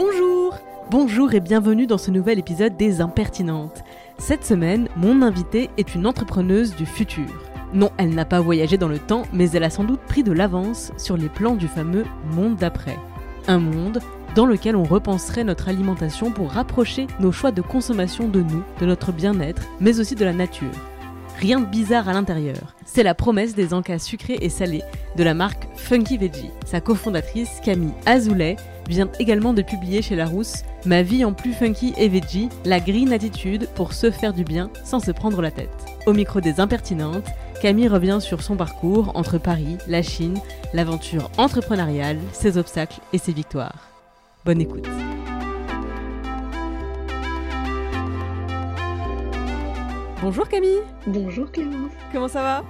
Bonjour Bonjour et bienvenue dans ce nouvel épisode des Impertinentes. Cette semaine, mon invitée est une entrepreneuse du futur. Non, elle n'a pas voyagé dans le temps, mais elle a sans doute pris de l'avance sur les plans du fameux monde d'après. Un monde dans lequel on repenserait notre alimentation pour rapprocher nos choix de consommation de nous, de notre bien-être, mais aussi de la nature. Rien de bizarre à l'intérieur. C'est la promesse des encas sucrés et salés de la marque Funky Veggie. Sa cofondatrice Camille Azoulay vient également de publier chez Larousse Ma vie en plus funky et veggie, la green attitude pour se faire du bien sans se prendre la tête. Au micro des impertinentes, Camille revient sur son parcours entre Paris, la Chine, l'aventure entrepreneuriale, ses obstacles et ses victoires. Bonne écoute. Bonjour Camille Bonjour Clémence. Comment ça va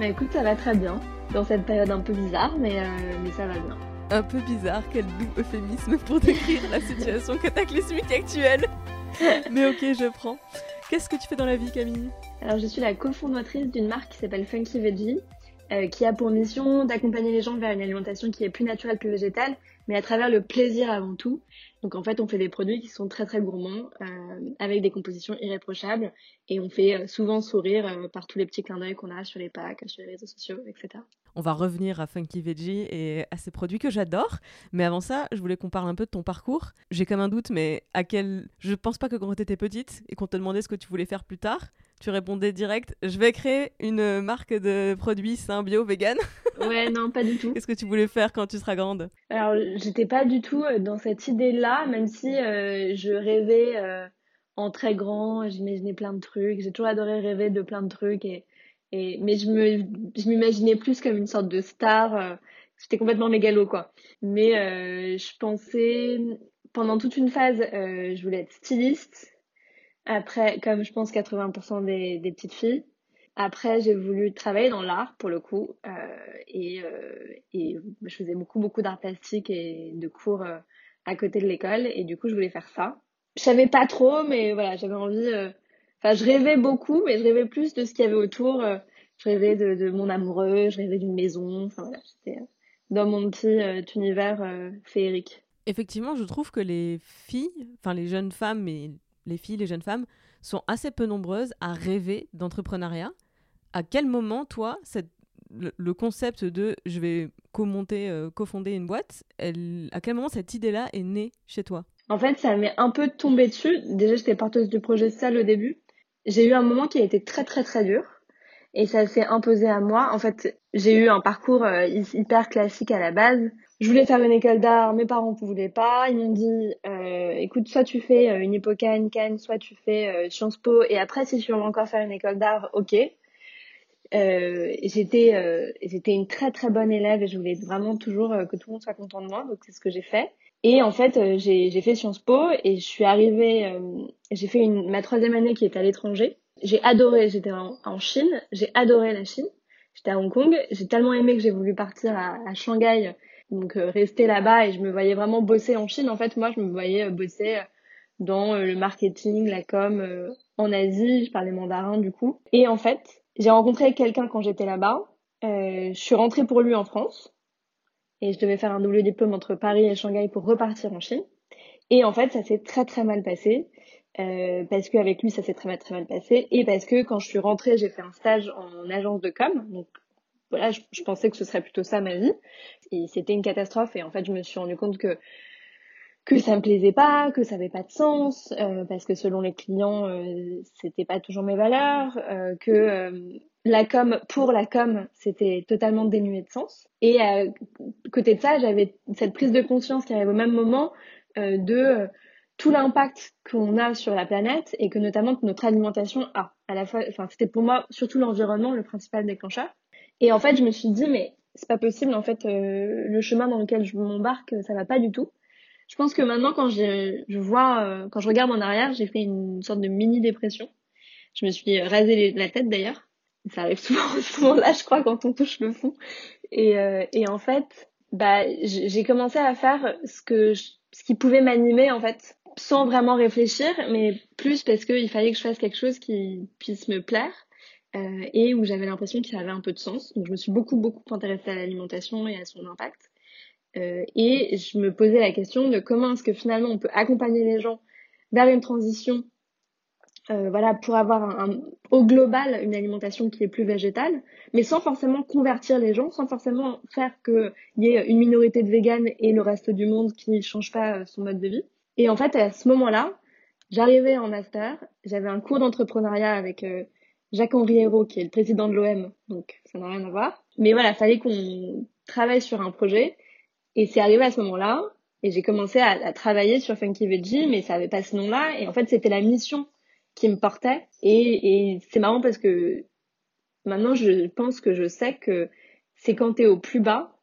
Bah écoute, ça va très bien. Dans cette période un peu bizarre, mais, euh, mais ça va bien. Un peu bizarre, quel doux euphémisme pour décrire la situation cataclysmique actuelle. Mais ok, je prends. Qu'est-ce que tu fais dans la vie Camille Alors je suis la cofondatrice d'une marque qui s'appelle Funky Veggie, euh, qui a pour mission d'accompagner les gens vers une alimentation qui est plus naturelle, plus végétale, mais à travers le plaisir avant tout. Donc en fait, on fait des produits qui sont très très gourmands, euh, avec des compositions irréprochables, et on fait euh, souvent sourire euh, par tous les petits clins d'œil qu'on a sur les packs, sur les réseaux sociaux, etc. On va revenir à Funky Veggie et à ces produits que j'adore. Mais avant ça, je voulais qu'on parle un peu de ton parcours. J'ai comme un doute, mais à quel. Je pense pas que quand tu étais petite et qu'on te demandait ce que tu voulais faire plus tard, tu répondais direct je vais créer une marque de produits sains bio vegan. Ouais, non, pas du tout. Qu'est-ce que tu voulais faire quand tu seras grande? Alors, j'étais pas du tout euh, dans cette idée-là, même si euh, je rêvais euh, en très grand, j'imaginais plein de trucs. J'ai toujours adoré rêver de plein de trucs, et, et mais je me, je m'imaginais plus comme une sorte de star. euh, J'étais complètement mégalo, quoi. Mais euh, je pensais, pendant toute une phase, euh, je voulais être styliste. Après, comme je pense 80% des, des petites filles. Après, j'ai voulu travailler dans l'art, pour le coup. euh, et, euh, et je faisais beaucoup, beaucoup d'art plastique et de cours euh, à côté de l'école. Et du coup, je voulais faire ça. Je savais pas trop, mais voilà, j'avais envie... Enfin, je rêvais beaucoup, mais je rêvais plus de ce qu'il y avait autour. euh, Je rêvais de, de mon amoureux, je rêvais d'une maison. Enfin, voilà, j'étais euh, dans mon petit euh, univers euh, féerique. Effectivement, je trouve que les filles, enfin les jeunes femmes, mais les filles, les jeunes femmes, sont assez peu nombreuses à rêver d'entrepreneuriat. À quel moment, toi, cette- le, le concept de je vais co-monter, euh, cofonder une boîte, elle- à quel moment cette idée-là est née chez toi? En fait, ça m'est un peu tombé dessus. Déjà, j'étais porteuse du projet seule au début. J'ai eu un moment qui a été très, très, très dur. Et ça s'est imposé à moi. En fait, j'ai eu un parcours euh, hy- hyper classique à la base. Je voulais faire une école d'art, mes parents ne voulaient pas. Ils m'ont dit, euh, écoute, soit tu fais euh, une hypocagne, Cannes, soit tu fais euh, Sciences Po. Et après, si tu veux encore faire une école d'art, ok. Euh, j'étais j'étais une très très bonne élève et je voulais vraiment toujours que tout le monde soit content de moi, donc c'est ce que j'ai fait. Et en fait, euh, j'ai fait Sciences Po et je suis arrivée, euh, j'ai fait une, ma troisième année qui est à l'étranger. J'ai adoré, j'étais en, Chine, j'ai adoré la Chine. J'étais à Hong Kong, j'ai tellement aimé que j'ai voulu partir à, à Shanghai, donc euh, rester là-bas et je me voyais vraiment bosser en Chine. En fait, moi, je me voyais bosser dans le marketing, la com en Asie. Je parlais mandarin du coup. Et en fait, j'ai rencontré quelqu'un quand j'étais là-bas. Euh, je suis rentrée pour lui en France et je devais faire un double diplôme entre Paris et Shanghai pour repartir en Chine. Et en fait, ça s'est très très mal passé euh, parce qu'avec lui, ça s'est très très mal passé et parce que quand je suis rentrée, j'ai fait un stage en agence de com. Donc voilà, je, je pensais que ce serait plutôt ça ma vie. Et c'était une catastrophe et en fait, je me suis rendu compte que que ça me plaisait pas, que ça avait pas de sens, euh, parce que selon les clients, euh, c'était pas toujours mes valeurs, euh, que euh, la com pour la com, c'était totalement dénué de sens. Et à côté de ça, j'avais cette prise de conscience qui arrive au même moment de tout l'impact qu'on a sur la planète et que notamment notre alimentation a. À la fois, enfin, c'était pour moi surtout l'environnement le principal déclencheur. Et en fait, je me suis dit, mais c'est pas possible, en fait, le chemin dans lequel je m'embarque, ça va pas du tout. Je pense que maintenant, quand je vois, euh, quand je regarde en arrière, j'ai fait une sorte de mini dépression. Je me suis rasé la tête d'ailleurs. Ça arrive souvent, souvent là, je crois, quand on touche le fond. Et, euh, et en fait, bah, j'ai commencé à faire ce que, ce qui pouvait m'animer en fait, sans vraiment réfléchir, mais plus parce qu'il fallait que je fasse quelque chose qui puisse me plaire. Euh, et où j'avais l'impression qu'il avait un peu de sens. Donc je me suis beaucoup beaucoup intéressée à l'alimentation et à son impact. Euh, et je me posais la question de comment est-ce que finalement on peut accompagner les gens vers une transition, euh, voilà, pour avoir un, au global une alimentation qui est plus végétale, mais sans forcément convertir les gens, sans forcément faire qu'il y ait une minorité de véganes et le reste du monde qui ne change pas euh, son mode de vie. Et en fait, à ce moment-là, j'arrivais en master, j'avais un cours d'entrepreneuriat avec euh, Jacques-Henri Hérault, qui est le président de l'OM, donc ça n'a rien à voir. Mais voilà, fallait qu'on travaille sur un projet. Et c'est arrivé à ce moment-là. Et j'ai commencé à, travailler sur Funky Veggie, mais ça avait pas ce nom-là. Et en fait, c'était la mission qui me portait. Et, et c'est marrant parce que maintenant, je pense que je sais que c'est quand tu es au plus bas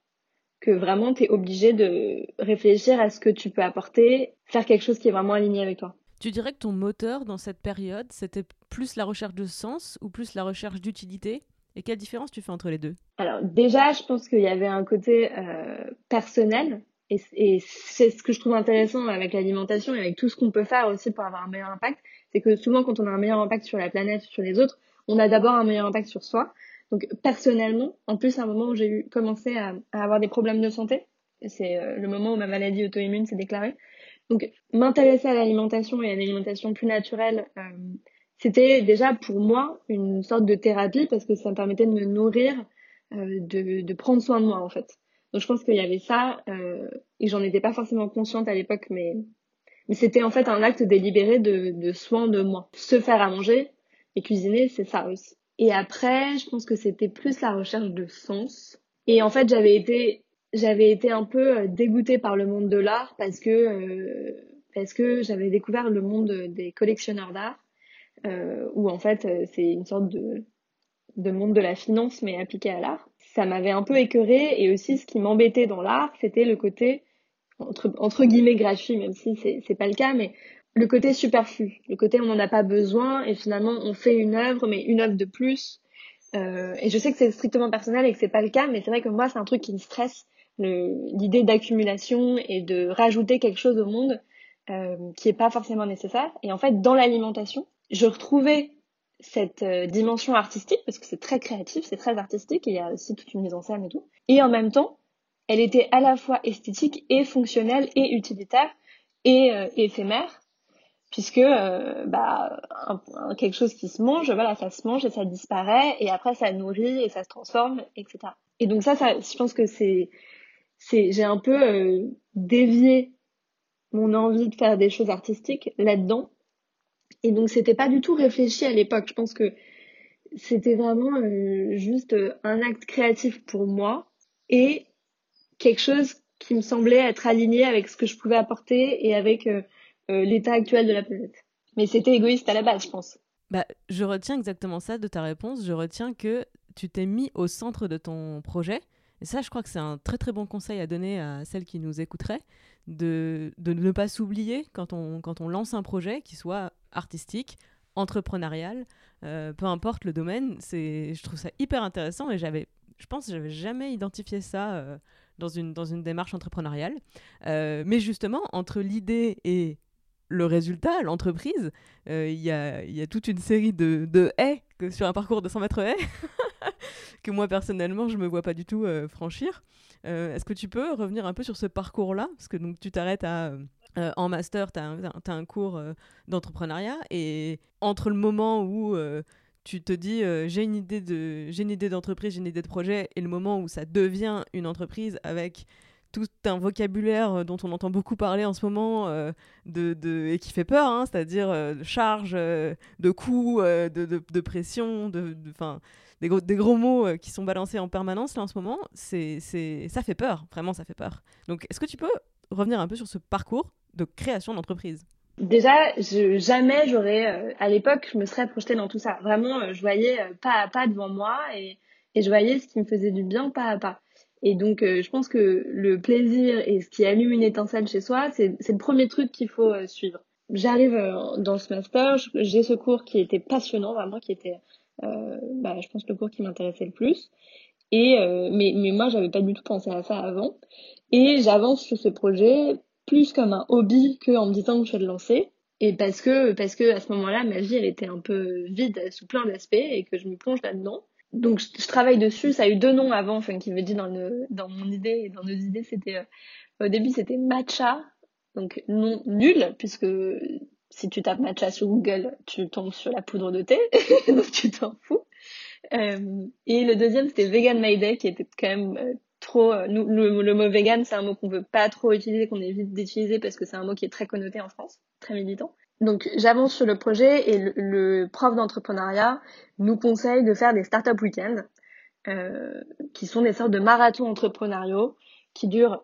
que vraiment tu es obligé de réfléchir à ce que tu peux apporter, faire quelque chose qui est vraiment aligné avec toi. Tu dirais que ton moteur dans cette période, c'était plus la recherche de sens ou plus la recherche d'utilité? Et quelle différence tu fais entre les deux? Alors déjà, je pense qu'il y avait un côté euh, personnel. Et, c'est ce que je trouve intéressant avec l'alimentation et avec tout ce qu'on peut faire aussi pour avoir un meilleur impact. C'est que souvent, quand on a un meilleur impact sur la planète, sur les autres, on a d'abord un meilleur impact sur soi. Donc personnellement, en plus, à un moment où j'ai commencé à, à, avoir des problèmes de santé, c'est euh, le moment où ma maladie auto-immune s'est déclarée, donc, m'intéresser à l'alimentation et à l'alimentation plus naturelle, euh, c'était déjà pour moi une sorte de thérapie parce que ça me permettait de me nourrir, euh, de, de, prendre soin de moi en fait. Donc, je pense qu'il y avait ça euh, et j'en étais pas forcément consciente à l'époque, mais, mais c'était en fait un acte délibéré de, de soin de moi. Se faire à manger et cuisiner, c'est ça aussi. Et après, je pense que c'était plus la recherche de sens. Et en fait, j'avais été j'avais été un peu euh, dégoûtée par le monde de l'art parce que euh, parce que j'avais découvert le monde des collectionneurs d'art où en fait euh, c'est une sorte de de monde de la finance mais appliqué à l'art. Ça m'avait un peu écœurée et aussi ce qui m'embêtait dans l'art c'était le côté entre guillemets gratuit même si c'est pas le cas mais le côté superflu, le côté on n'en a pas besoin et finalement on fait une œuvre mais une œuvre de plus. Euh, et je sais que c'est strictement personnel et que c'est pas le cas, mais c'est vrai que moi c'est un truc qui me stresse l'idée d'accumulation et de rajouter quelque chose au monde euh, qui est pas forcément nécessaire. Et en fait, dans l'alimentation, je retrouvais cette euh, dimension artistique parce que c'est très créatif, c'est très artistique, et il y a aussi toute une mise en scène et tout. Et en même temps, elle était à la fois esthétique et fonctionnelle et utilitaire et euh, éphémère puisque euh, bah quelque chose qui se mange voilà ça se mange et ça disparaît et après ça nourrit et ça se transforme etc et donc ça ça je pense que c'est c'est j'ai un peu euh, dévié mon envie de faire des choses artistiques là-dedans. Et donc c'était pas du tout réfléchi à l'époque. Je pense que c'était vraiment euh, juste un acte créatif pour moi et quelque chose qui me semblait être aligné avec ce que je pouvais apporter et avec euh, l'état actuel de la planète. Mais c'était égoïste à la base, je pense. Bah, je retiens exactement ça de ta réponse. Je retiens que tu t'es mis au centre de ton projet et ça, je crois que c'est un très très bon conseil à donner à celles qui nous écouteraient, de, de ne pas s'oublier quand on, quand on lance un projet, qui soit artistique, entrepreneurial, euh, peu importe le domaine. C'est, je trouve ça hyper intéressant et j'avais, je pense que j'avais jamais identifié ça euh, dans, une, dans une démarche entrepreneuriale. Euh, mais justement, entre l'idée et le résultat, l'entreprise, il y, a, y, a, toute une série de, de haies que sur un parcours de 100 mètres haies que moi personnellement je me vois pas du tout franchir. Est-ce que tu peux revenir un peu sur ce parcours-là? Parce que donc, tu t'arrêtes à... Euh, en master, tu as, un cours d'entrepreneuriat et entre le moment où tu te dis j'ai une idée de j'ai une idée d'entreprise, j'ai une idée de projet et le moment où ça devient une entreprise avec tout un vocabulaire dont on entend beaucoup parler en ce moment de, de, et qui fait peur, hein, c'est-à-dire de charge, de coûts, de, de, pression, de, des, gros, des gros mots euh, qui sont balancés en permanence là en ce moment, c'est, ça fait peur, vraiment ça fait peur. Donc est-ce que tu peux revenir un peu sur ce parcours de création d'entreprise Déjà, jamais j'aurais, à l'époque, je me serais projetée dans tout ça. Vraiment, je voyais pas à pas devant moi et, et je voyais ce qui me faisait du bien pas à pas. Et donc, je pense que le plaisir et ce qui allume une étincelle chez soi, c'est le premier truc qu'il faut suivre. J'arrive dans ce master, j'ai ce cours qui était passionnant, vraiment, qui était, bah, je pense, le cours qui m'intéressait le plus. Et mais, mais moi, j'avais pas du tout pensé à ça avant. Et j'avance sur ce projet plus comme un hobby que en me disant que je vais le lancer. Et parce que, parce que à ce moment-là, ma vie, elle était un peu vide sous plein d'aspects et que je me plonge là-dedans. Donc, je, travaille dessus. Ça a eu deux noms avant, enfin, qui veut dire dans, le, dans mon idée et dans nos idées, c'était, euh, au début, c'était matcha. Donc, non nul, puisque si tu tapes matcha sur Google, tu tombes sur la poudre de thé. donc, tu t'en fous. Euh, et le deuxième, c'était Vegan Mayday, qui était quand même euh, trop. Euh, le, mot vegan, c'est un mot qu'on veut pas trop utiliser, qu'on évite d'utiliser parce que c'est un mot qui est très connoté en France, très militant. Donc j'avance sur le projet et le, prof d'entrepreneuriat nous conseille de faire des startup week-ends, euh, qui sont des sortes de marathons entrepreneuriaux qui durent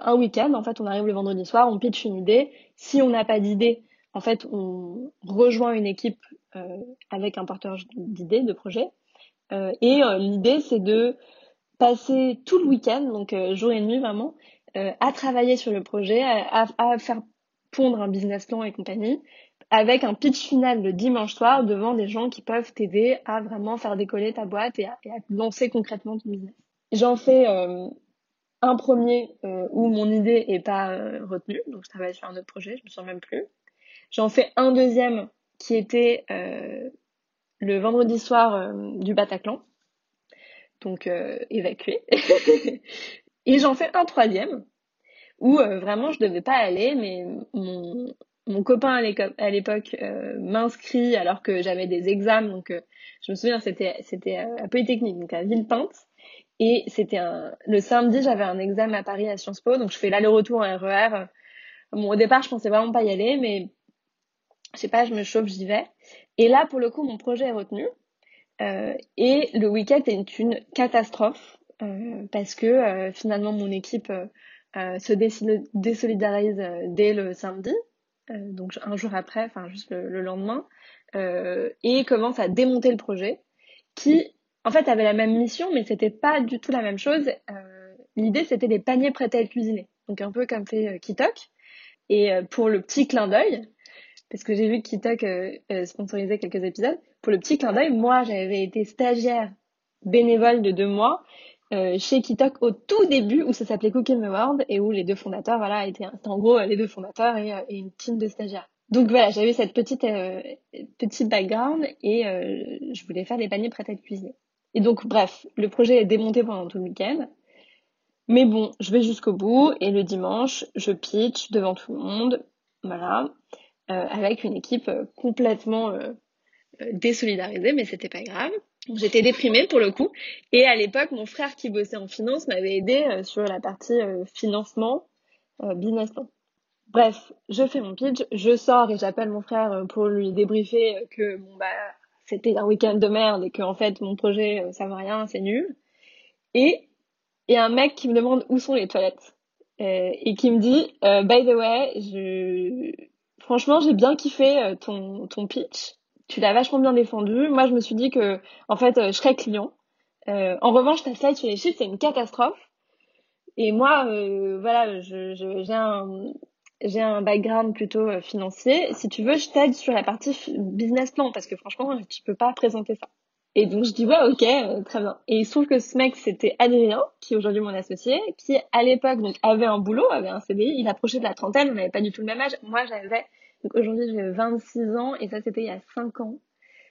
un week-end. En fait, on arrive le vendredi soir, on pitch une idée. Si on n'a pas d'idée, en fait, on rejoint une équipe euh, avec un partage d'idées, de projets. Euh, et euh, l'idée, c'est de passer tout le week-end, donc euh, jour et nuit vraiment, euh, à travailler sur le projet, à, faire pondre un business plan et compagnie, avec un pitch final le dimanche soir devant des gens qui peuvent t'aider à vraiment faire décoller ta boîte et à, lancer concrètement ton business. J'en fais euh, un premier où mon idée est pas retenue, donc je travaille sur un autre projet, je me souviens même plus. J'en fais un deuxième qui était le vendredi soir du Bataclan, donc euh, évacué. et j'en fais un troisième où euh, vraiment je devais pas aller, mais mon, mon copain à l'époque euh, m'inscrit alors que j'avais des examens, donc je me souviens c'était c'était à Polytechnique, donc à Villepinte. Et c'était un le samedi j'avais un examen à Paris à Sciences Po, donc je fais l'aller-retour en RER. Bon au départ je pensais vraiment pas y aller, mais je sais pas, je me chauffe, j'y vais. Et là pour le coup mon projet est retenu. Euh, et le week-end est une catastrophe euh, parce que euh, finalement mon équipe se désolidarise dès le samedi, donc un jour après, enfin juste le, lendemain, et commence à démonter le projet qui en fait avait la même mission mais c'était pas du tout la même chose. L'idée c'était des paniers prêts à être cuisinés, donc un peu comme fait Kitok. Et pour le petit clin d'œil, parce que j'ai vu que Kitok sponsorisait quelques épisodes, pour le petit clin d'œil, moi, j'avais été stagiaire bénévole de deux mois euh, chez Kitok au tout début où ça s'appelait Cooking the World et où les deux fondateurs, voilà, étaient, en gros les deux fondateurs et, euh, une team de stagiaires. Donc voilà, j'avais cette petite euh, petite background et je voulais faire des paniers prêts à être cuisinés. Et donc bref, le projet est démonté pendant tout le week-end. Mais bon, je vais jusqu'au bout et le dimanche, je pitch devant tout le monde, voilà, avec une équipe complètement euh, désolidarisée, mais c'était pas grave. J'étais déprimée pour le coup. Et à l'époque, mon frère qui bossait en finance m'avait aidé euh, sur la partie euh, financement, business plan. Bref, je fais mon pitch, je sors et j'appelle mon frère pour lui débriefer que bah c'était un week-end de merde et que en fait mon projet ça va rien, c'est nul. Et il y a un mec qui me demande où sont les toilettes et qui me dit by the way, je franchement j'ai bien kiffé ton ton pitch tu l'as vachement bien défendu. Moi, je me suis dit que, en fait, euh, je serais client. Euh, en revanche, ta slide sur les chiffres, c'est une catastrophe. Et moi, euh, voilà, j'ai un, un background plutôt financier. Si tu veux, je t'aide sur la partie business plan parce que franchement, tu peux pas présenter ça. Et donc je dis ouais, ok, très bien. Et il se trouve que ce mec c'était Adrien, qui est aujourd'hui mon associé, qui à l'époque avait un boulot, avait un CDI. Il approchait de la trentaine, on n'avait pas du tout le même âge. Moi j'avais donc aujourd'hui, j'ai 26 ans et ça, c'était il y a 5 ans.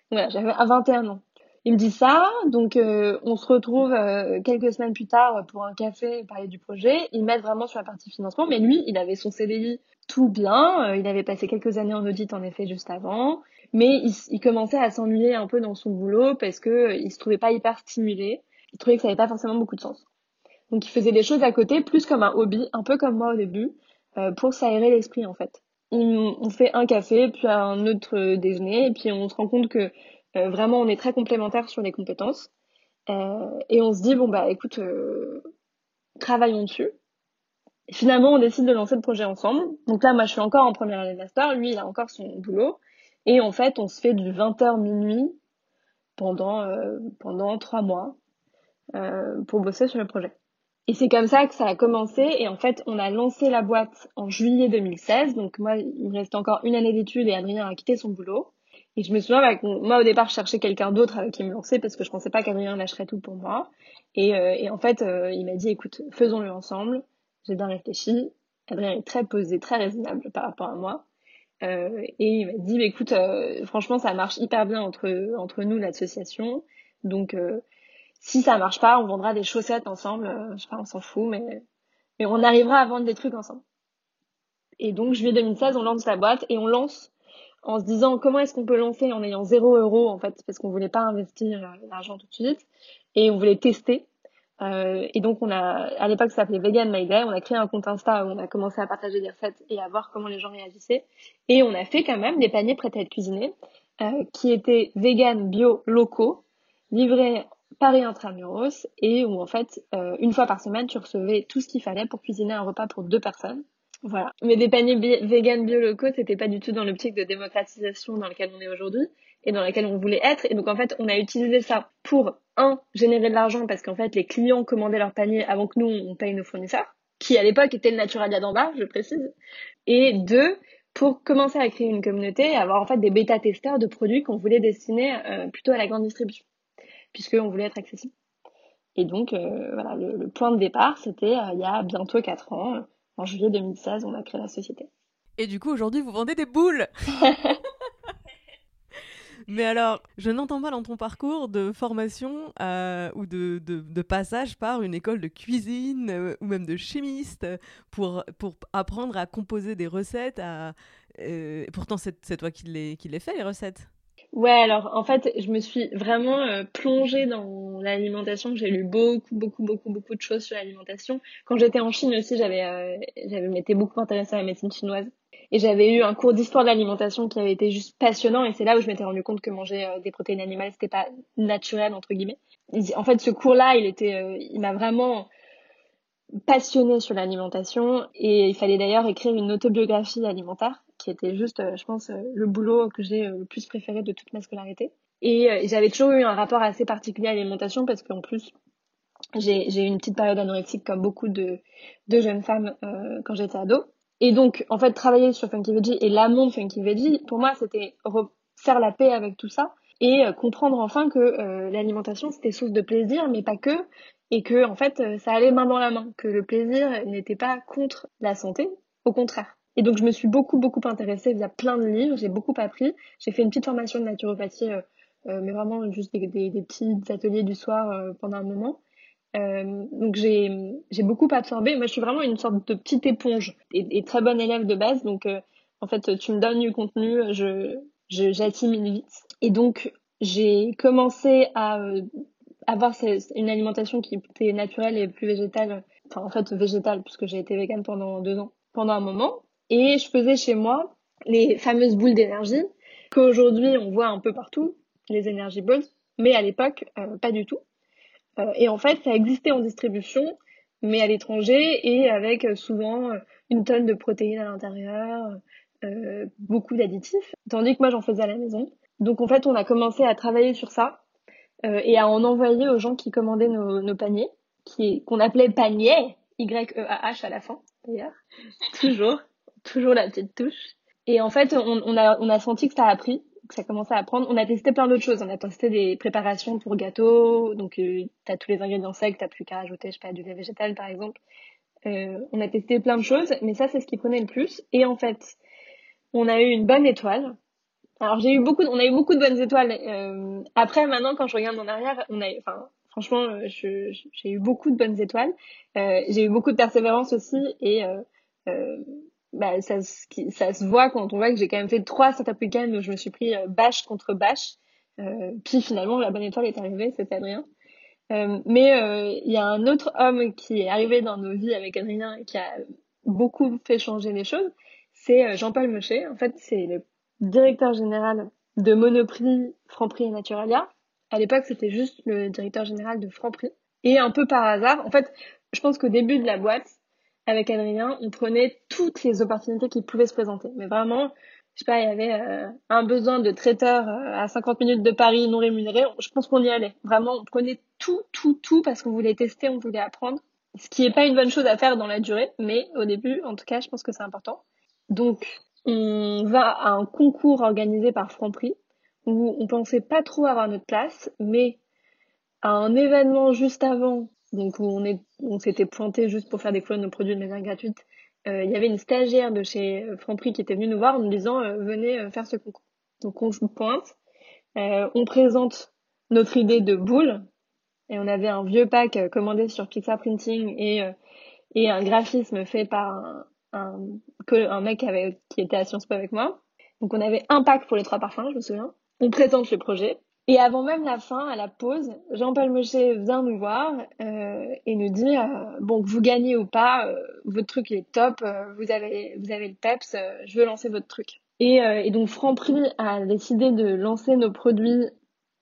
Voilà, j'avais 21 ans. Il me dit ça, donc euh, on se retrouve euh, quelques semaines plus tard pour un café, parler du projet. Il m'aide vraiment sur la partie financement, mais lui, il avait son CDI tout bien. Euh, il avait passé quelques années en audit en effet juste avant, mais il, il commençait à s'ennuyer un peu dans son boulot parce que il se trouvait pas hyper stimulé. Il trouvait que ça n'avait pas forcément beaucoup de sens. Donc il faisait des choses à côté, plus comme un hobby, un peu comme moi au début, pour s'aérer l'esprit en fait on, fait un café, puis un autre déjeuner, et puis on se rend compte que euh, vraiment on est très complémentaires sur les compétences. Euh, et on se dit, bon bah écoute, euh, travaillons dessus. finalement, on décide de lancer le projet ensemble. Donc là, moi, je suis encore en première année de master. Lui, il a encore son boulot. Et en fait, on se fait du 20h minuit pendant, euh, pendant trois mois euh, pour bosser sur le projet. Et c'est comme ça que ça a commencé. Et en fait, on a lancé la boîte en juillet 2016. Donc moi, il me restait encore une année d'études et Adrien a quitté son boulot. Et je me souviens, bah, moi au départ, je cherchais quelqu'un d'autre avec qui me lancer parce que je pensais pas qu'Adrien lâcherait tout pour moi. Et, euh, et en fait, euh, il m'a dit, écoute, faisons-le ensemble. J'ai bien réfléchi. Adrien est très posé, très raisonnable par rapport à moi. Euh, et il m'a dit, bah, écoute, euh, franchement, ça marche hyper bien entre, entre nous, l'association. Donc, euh, si ça marche pas, on vendra des chaussettes ensemble. je sais pas, on s'en fout, mais, mais on arrivera à vendre des trucs ensemble. Et donc, juillet 2016, on lance la boîte et on lance en se disant comment est-ce qu'on peut lancer en ayant zéro euro en fait parce qu'on voulait pas investir l'argent tout de suite et on voulait tester euh, et donc on a, à l'époque ça s'appelait Vegan My Day, on a créé un compte Insta où on a commencé à partager des recettes et à voir comment les gens réagissaient. Et on a fait quand même des paniers prêts à être cuisinés, euh, qui étaient vegan, bio, locaux, livrés Paris intramuros et où en fait euh, une fois par semaine tu recevais tout ce qu'il fallait pour cuisiner un repas pour deux personnes. Voilà. Mais des paniers vegan bio locaux, c'était pas du tout dans l'optique de démocratisation dans lequel on est aujourd'hui et dans laquelle on voulait être. Et donc en fait, on a utilisé ça pour un générer de l'argent parce qu'en fait les clients commandaient leur panier avant que nous on paye nos fournisseurs, qui à l'époque était le Naturalia d'en bas, je précise. Et deux, pour commencer à créer une communauté et avoir en fait des bêta-testeurs de produits qu'on voulait destiner euh, plutôt à la grande distribution, puisqu'on voulait être accessible. Et donc euh, voilà, le, point de départ, c'était euh, il y a bientôt 4 ans, en juillet 2016, on a créé la société. Et du coup, aujourd'hui, vous vendez des boules Mais alors, je n'entends pas dans ton parcours de formation euh, ou de, de, passage par une école de cuisine euh, ou même de chimiste pour, pour apprendre à composer des recettes. À, euh, pourtant, c'est toi qui les, qui les fais, les recettes. Ouais, alors en fait, je me suis vraiment plongée dans l'alimentation. J'ai lu beaucoup, beaucoup, beaucoup, beaucoup de choses sur l'alimentation. Quand j'étais en Chine aussi, j'avais, j'avais m'étais beaucoup intéressée à la médecine chinoise. Et j'avais eu un cours d'histoire de l'alimentation qui avait été juste passionnant. Et c'est là où je m'étais rendu compte que manger euh, des protéines animales, c'était pas naturel, entre guillemets. En fait, ce cours-là, il était, euh, il m'a vraiment passionné sur l'alimentation. Et il fallait d'ailleurs écrire une autobiographie alimentaire, qui était juste, euh, je pense, le boulot que j'ai le plus préféré de toute ma scolarité. Et j'avais toujours eu un rapport assez particulier à l'alimentation parce qu'en plus, j'ai eu une petite période anorexique comme beaucoup de, jeunes femmes quand j'étais ado. Et donc, en fait, travailler sur Funky Veggie et l'amont de Funky Veggie, pour moi, c'était faire la paix avec tout ça et euh, comprendre enfin que euh, l'alimentation, c'était source de plaisir, mais pas que, et que, en fait, euh, ça allait main dans la main, que le plaisir n'était pas contre la santé, au contraire. Et donc, je me suis beaucoup, beaucoup intéressée via plein de livres, j'ai beaucoup appris. J'ai fait une petite formation de naturopathie, mais vraiment juste des, des, petits ateliers du soir pendant un moment. Euh, donc j'ai j'ai beaucoup absorbé. Moi, je suis vraiment une sorte de petite éponge et, très bonne élève de base. Donc, euh, en fait, tu me donnes du contenu, je j'assimile vite. Et donc, j'ai commencé à euh, avoir une alimentation qui était naturelle et plus végétale. Enfin, en fait, végétale, puisque j'ai été végane pendant deux ans, pendant un moment. Et je faisais chez moi les fameuses boules d'énergie qu'aujourd'hui on voit un peu partout, les energy balls, mais à l'époque, pas du tout. Euh, et en fait, ça existait en distribution, mais à l'étranger et avec euh, souvent euh, une tonne de protéines à l'intérieur, euh, beaucoup d'additifs, tandis que moi j'en faisais à la maison. Donc en fait, on a commencé à travailler sur ça euh, et à en envoyer aux gens qui commandaient nos, nos paniers, qui qu'on appelait panier, Y-E-A-H à la fin d'ailleurs, toujours, toujours la petite touche. Et en fait, on, on, a, on a senti que ça a pris que ça commençait à prendre. On a testé plein d'autres choses. On a testé des préparations pour gâteaux. Donc, euh, tu as tous les ingrédients secs, t'as plus qu'à rajouter, je sais pas, du lait végétal, par exemple. Euh, on a testé plein de choses, mais ça, c'est ce qui prenait le plus. Et en fait, on a eu une bonne étoile. Alors, j'ai eu beaucoup, on a eu beaucoup de bonnes étoiles. Euh, après, maintenant, quand je regarde en arrière, on a, enfin, franchement, euh, j'ai eu beaucoup de bonnes étoiles. Euh, j'ai eu beaucoup de persévérance aussi et euh, bah, ça, ça se voit quand on voit que j'ai quand même fait trois startup week-ends où je me suis pris euh, bâche contre bâche. Euh, puis finalement, la bonne étoile est arrivée, c'était Adrien. Euh, mais euh, il y a un autre homme qui est arrivé dans nos vies avec Adrien et qui a beaucoup fait changer les choses. C'est euh, Jean-Paul Mochet. En fait, c'est le directeur général de Monoprix, Franprix et Naturalia. À l'époque, c'était juste le directeur général de Franprix. Et un peu par hasard, en fait, je pense qu'au début de la boîte, avec Adrien, on prenait toutes les opportunités qui pouvaient se présenter. Mais vraiment, je sais pas, il y avait euh, un besoin de traiteur euh, à 50 minutes de Paris non rémunéré. Je pense qu'on y allait. Vraiment, on prenait tout, tout, tout parce qu'on voulait tester, on voulait apprendre. Ce qui n'est pas une bonne chose à faire dans la durée, mais au début, en tout cas, je pense que c'est important. Donc, on va à un concours organisé par Franprix où on pensait pas trop avoir notre place, mais à un événement juste avant, donc où on s'était pointé juste pour faire découvrir nos produits de manière gratuite, euh, il y avait une stagiaire de chez euh, Franprix qui était venue nous voir en nous disant euh, venez faire ce concours. Donc on se pointe, on présente notre idée de boule et on avait un vieux pack commandé sur Pixar Printing et et un graphisme fait par un, mec qui était à Sciences Po avec moi. Donc on avait un pack pour les trois parfums, je me souviens. On présente le projet. Et avant même la fin, à la pause, Jean-Paul Mochet vient nous voir euh, et nous dit euh, bon que vous gagnez ou pas, euh, votre truc est top, vous avez vous avez le peps, je veux lancer votre truc. Et, et donc Franprix a décidé de lancer nos produits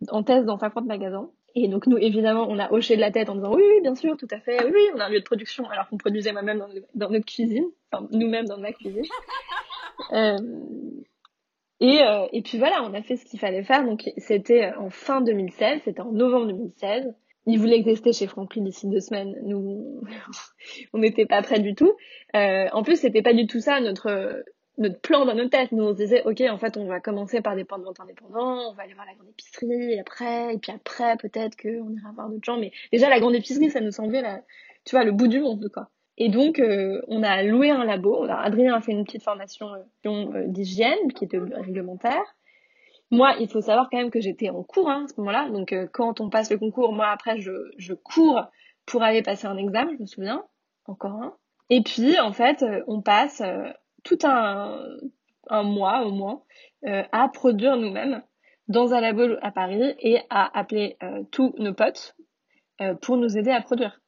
en test dans 50 magasins. Et donc nous évidemment on a hoché de la tête en disant oui oui bien sûr tout à fait oui oui on a un lieu de production alors qu'on produisait moi-même dans, dans, notre cuisine enfin nous-mêmes dans ma cuisine. Et, euh, et puis voilà, on a fait ce qu'il fallait faire. Donc c'était en fin 2016, c'était en novembre 2016. Il voulait exister chez Franklin d'ici deux semaines. Nous, on n'était pas prêts du tout. Euh, en plus, c'était pas du tout ça notre notre plan dans notre tête. Nous, on se disait, ok, en fait, on va commencer par des points de vente indépendants, on va aller voir la grande épicerie, après, et puis après, peut-être qu'on ira voir d'autres gens. Mais déjà, la grande épicerie, ça nous semblait, la, tu vois, le bout du monde, quoi. Et donc, euh, on a loué un labo. Adrien a fait une petite formation euh, euh, d'hygiène qui était réglementaire. Moi, il faut savoir quand même que j'étais en cours hein, à ce moment-là. Donc, quand on passe le concours, moi, après, je, cours pour aller passer un examen, je me souviens, encore un. Et puis, en fait, on passe tout un mois au moins à produire nous-mêmes dans un labo à Paris et à appeler tous nos potes pour nous aider à produire.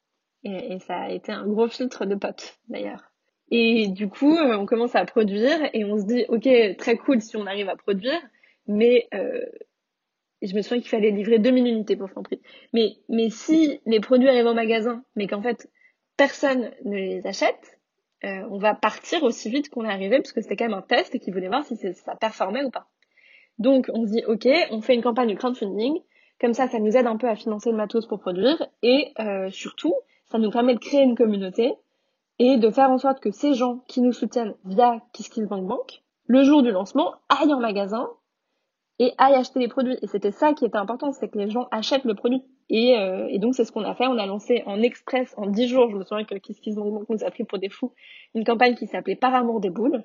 Et, ça a été un gros filtre de potes, d'ailleurs. Et du coup, euh, on commence à produire et on se dit, ok, très cool si on arrive à produire, mais euh, je me souviens qu'il fallait livrer 2000 unités pour Franprix. Mais, mais si les produits arrivent au magasin, mais qu'en fait, personne ne les achète, euh, on va partir aussi vite qu'on est arrivé, parce que c'était quand même un test et qu'ils voulaient voir si ça performait ou pas. Donc, on se dit, ok, on fait une campagne de crowdfunding, comme ça, ça nous aide un peu à financer le matos pour produire, et surtout, ça nous permet de créer une communauté et de faire en sorte que ces gens qui nous soutiennent via KissKissBankBank, le jour du lancement, aillent en magasin et aillent acheter les produits. Et c'était ça qui était important, c'est que les gens achètent le produit. Et, euh, donc c'est ce qu'on a fait. On a lancé en express, en 10 jours, je me souviens que KissKissBankBank nous a pris pour des fous, une campagne qui s'appelait Par amour des boules,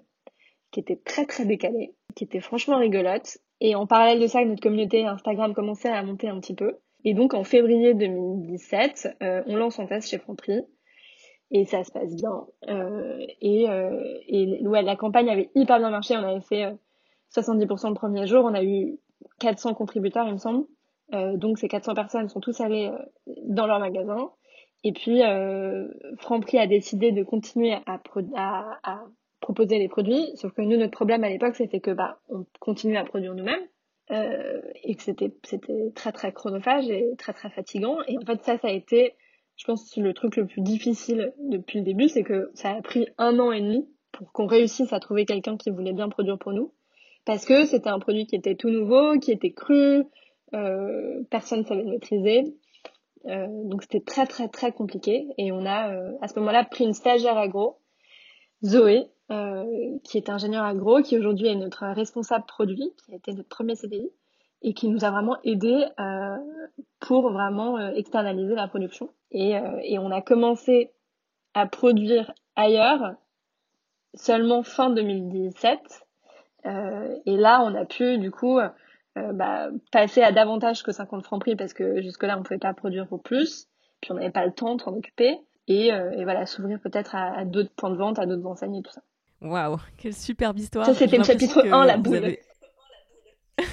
qui était très très décalée, qui était franchement rigolote. Et en parallèle de ça, notre communauté Instagram commençait à monter un petit peu. Et donc en février 2017, euh, on lance en test chez Franprix et ça se passe bien. Euh, et euh, et ouais, la campagne avait hyper bien marché. On avait fait 70% euh, le premier jour. On a eu 400 contributeurs, il me semble. Euh, donc ces 400 personnes sont tous allées dans leur magasin. Et puis Franprix a décidé de continuer à, à, à proposer les produits. Sauf que nous, notre problème à l'époque, c'était que bah on continuait à produire nous-mêmes euh, et que c'était c'était très très chronophage et très très fatigant. Et en fait ça ça a été je pense le truc le plus difficile depuis le début c'est que ça a pris un an et demi pour qu'on réussisse à trouver quelqu'un qui voulait bien produire pour nous. Parce que c'était un produit qui était tout nouveau qui était cru euh, personne savait le maîtriser. Euh, donc c'était très très très compliqué. Et on a euh, à ce moment-là pris une stagiaire agro Zoé euh, qui est ingénieur agro, qui aujourd'hui est notre responsable produit, qui a été notre premier CDI, et qui nous a vraiment aidé euh, pour vraiment euh, externaliser la production. Et, et on a commencé à produire ailleurs seulement fin 2017. et là, on a pu du coup bah, passer à davantage que 50 francs prix parce que jusque-là, on ne pouvait pas produire pour plus. Puis on n'avait pas le temps de s'en occuper. Et, et, voilà, s'ouvrir peut-être à, à d'autres points de vente, à d'autres enseignes et tout ça. Waouh, quelle superbe histoire. Ça, c'était le chapitre 1, la boule. Vous avez...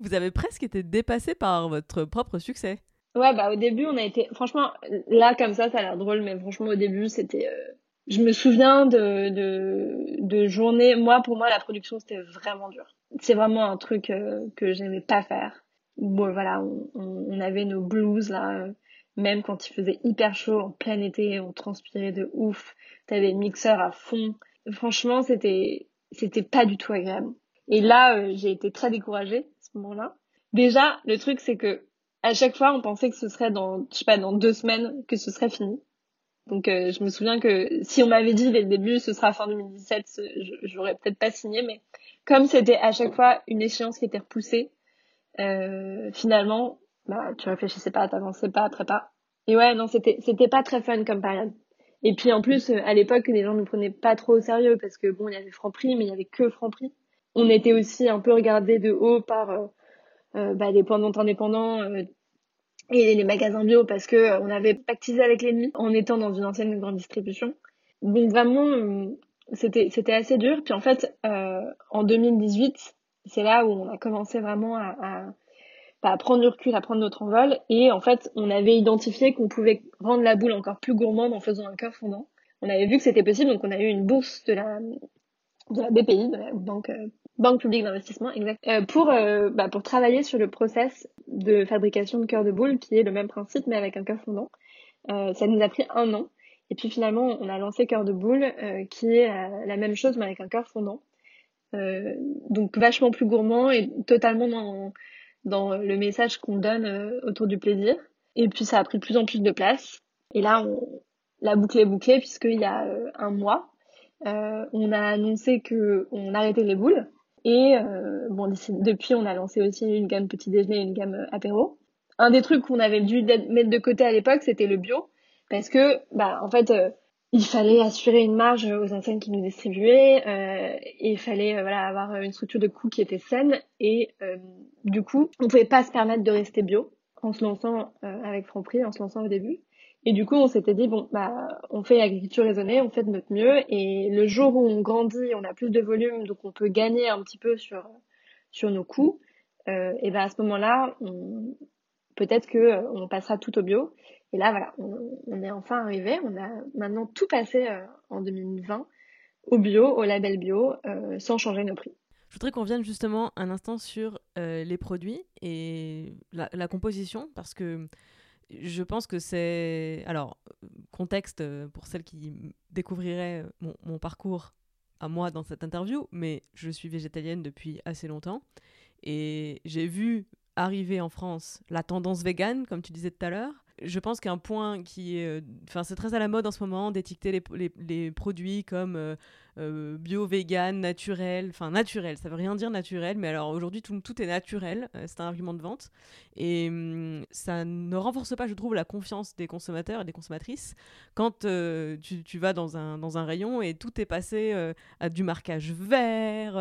vous avez presque été dépassé par votre propre succès. Ouais, bah au début, on a été. Franchement, là, comme ça, ça a l'air drôle, mais franchement, au début, c'était. Euh, je me souviens de, de, de journées. Moi, pour moi, la production, c'était vraiment dur. C'est vraiment un truc euh, que j'aimais pas faire. Bon, voilà, on, on, avait nos blues, là, même quand il faisait hyper chaud, en plein été, on transpirait de ouf, t'avais le mixeur à fond. Franchement, c'était, c'était pas du tout agréable. Et là, euh, j'ai été très découragée à ce moment-là. Déjà, le truc, c'est que à chaque fois, on pensait que ce serait dans, je sais pas, dans deux semaines que ce serait fini. Donc, euh, je me souviens que si on m'avait dit dès le début, ce sera fin 2017, j'aurais peut-être pas signé, mais comme c'était à chaque fois une échéance qui était repoussée, euh, finalement, bah, tu réfléchissais pas, t'avançais pas, après pas. Et ouais, non, c'était, c'était pas très fun comme période. Et puis en plus, à l'époque, les gens nous prenaient pas trop au sérieux parce que bon, il y avait Franprix, mais il y avait que Franprix. On était aussi un peu regardés de haut par euh, euh bah, les points indépendants euh, et les magasins bio parce que euh, on avait pactisé avec l'ennemi en étant dans une ancienne grande distribution. Donc vraiment, c'était c'était assez dur. Puis en fait, en 2018, c'est là où on a commencé vraiment à à prendre du recul, à prendre notre envol. Et en fait, on avait identifié qu'on pouvait rendre la boule encore plus gourmande en faisant un cœur fondant. On avait vu que c'était possible, donc on a eu une bourse de la, de la BPI, de la Banque, euh, Banque publique d'investissement, exact, euh, pour, euh, bah, pour travailler sur le process de fabrication de cœur de boule, qui est le même principe, mais avec un cœur fondant. ça nous a pris un an. Et puis finalement, on a lancé Cœur de boule, qui est la même chose, mais avec un cœur fondant. donc vachement plus gourmand et totalement dans dans le message qu'on donne euh, autour du plaisir. Et puis ça a pris de plus en plus de place. Et là, on, la boucle est bouclée puisqu'il y a euh, un mois, euh, on a annoncé que on arrêtait les boules. Et bon, depuis, on a lancé aussi une gamme petit déjeuner et une gamme apéro. Un des trucs qu'on avait dû mettre de côté à l'époque, c'était le bio, parce que, bah, en fait, il fallait assurer une marge aux enseignes qui nous distribuaient euh, et il fallait euh, voilà avoir une structure de coût qui était saine et euh, du coup on pouvait pas se permettre de rester bio en se lançant euh, avec Franprix en se lançant au début. Et du coup on s'était dit bon bah on fait agriculture raisonnée on fait de notre mieux et le jour où on grandit on a plus de volume donc on peut gagner un petit peu sur sur nos coûts et ben à ce moment là peut-être que on passera tout au bio et là, voilà, on, est enfin arrivé. On a maintenant tout passé euh, en 2020 au bio, au label bio, euh, sans changer nos prix. Je voudrais qu'on vienne justement un instant sur euh, les produits et la, composition, parce que je pense que c'est... Alors, contexte pour celles qui découvriraient mon, mon, parcours à moi dans cette interview, mais je suis végétalienne depuis assez longtemps. Et j'ai vu arriver en France la tendance végane, comme tu disais tout à l'heure je pense qu'un point qui est. Euh, enfin, c'est très à la mode en ce moment d'étiqueter les, produits comme euh, euh, bio, vegan, naturel. Enfin, naturel, ça veut rien dire naturel, mais alors aujourd'hui, tout, est naturel. c'est un argument de vente. Et hum, ça ne renforce pas, je trouve, la confiance des consommateurs et des consommatrices quand tu, vas dans un, rayon et tout est passé à du marquage vert,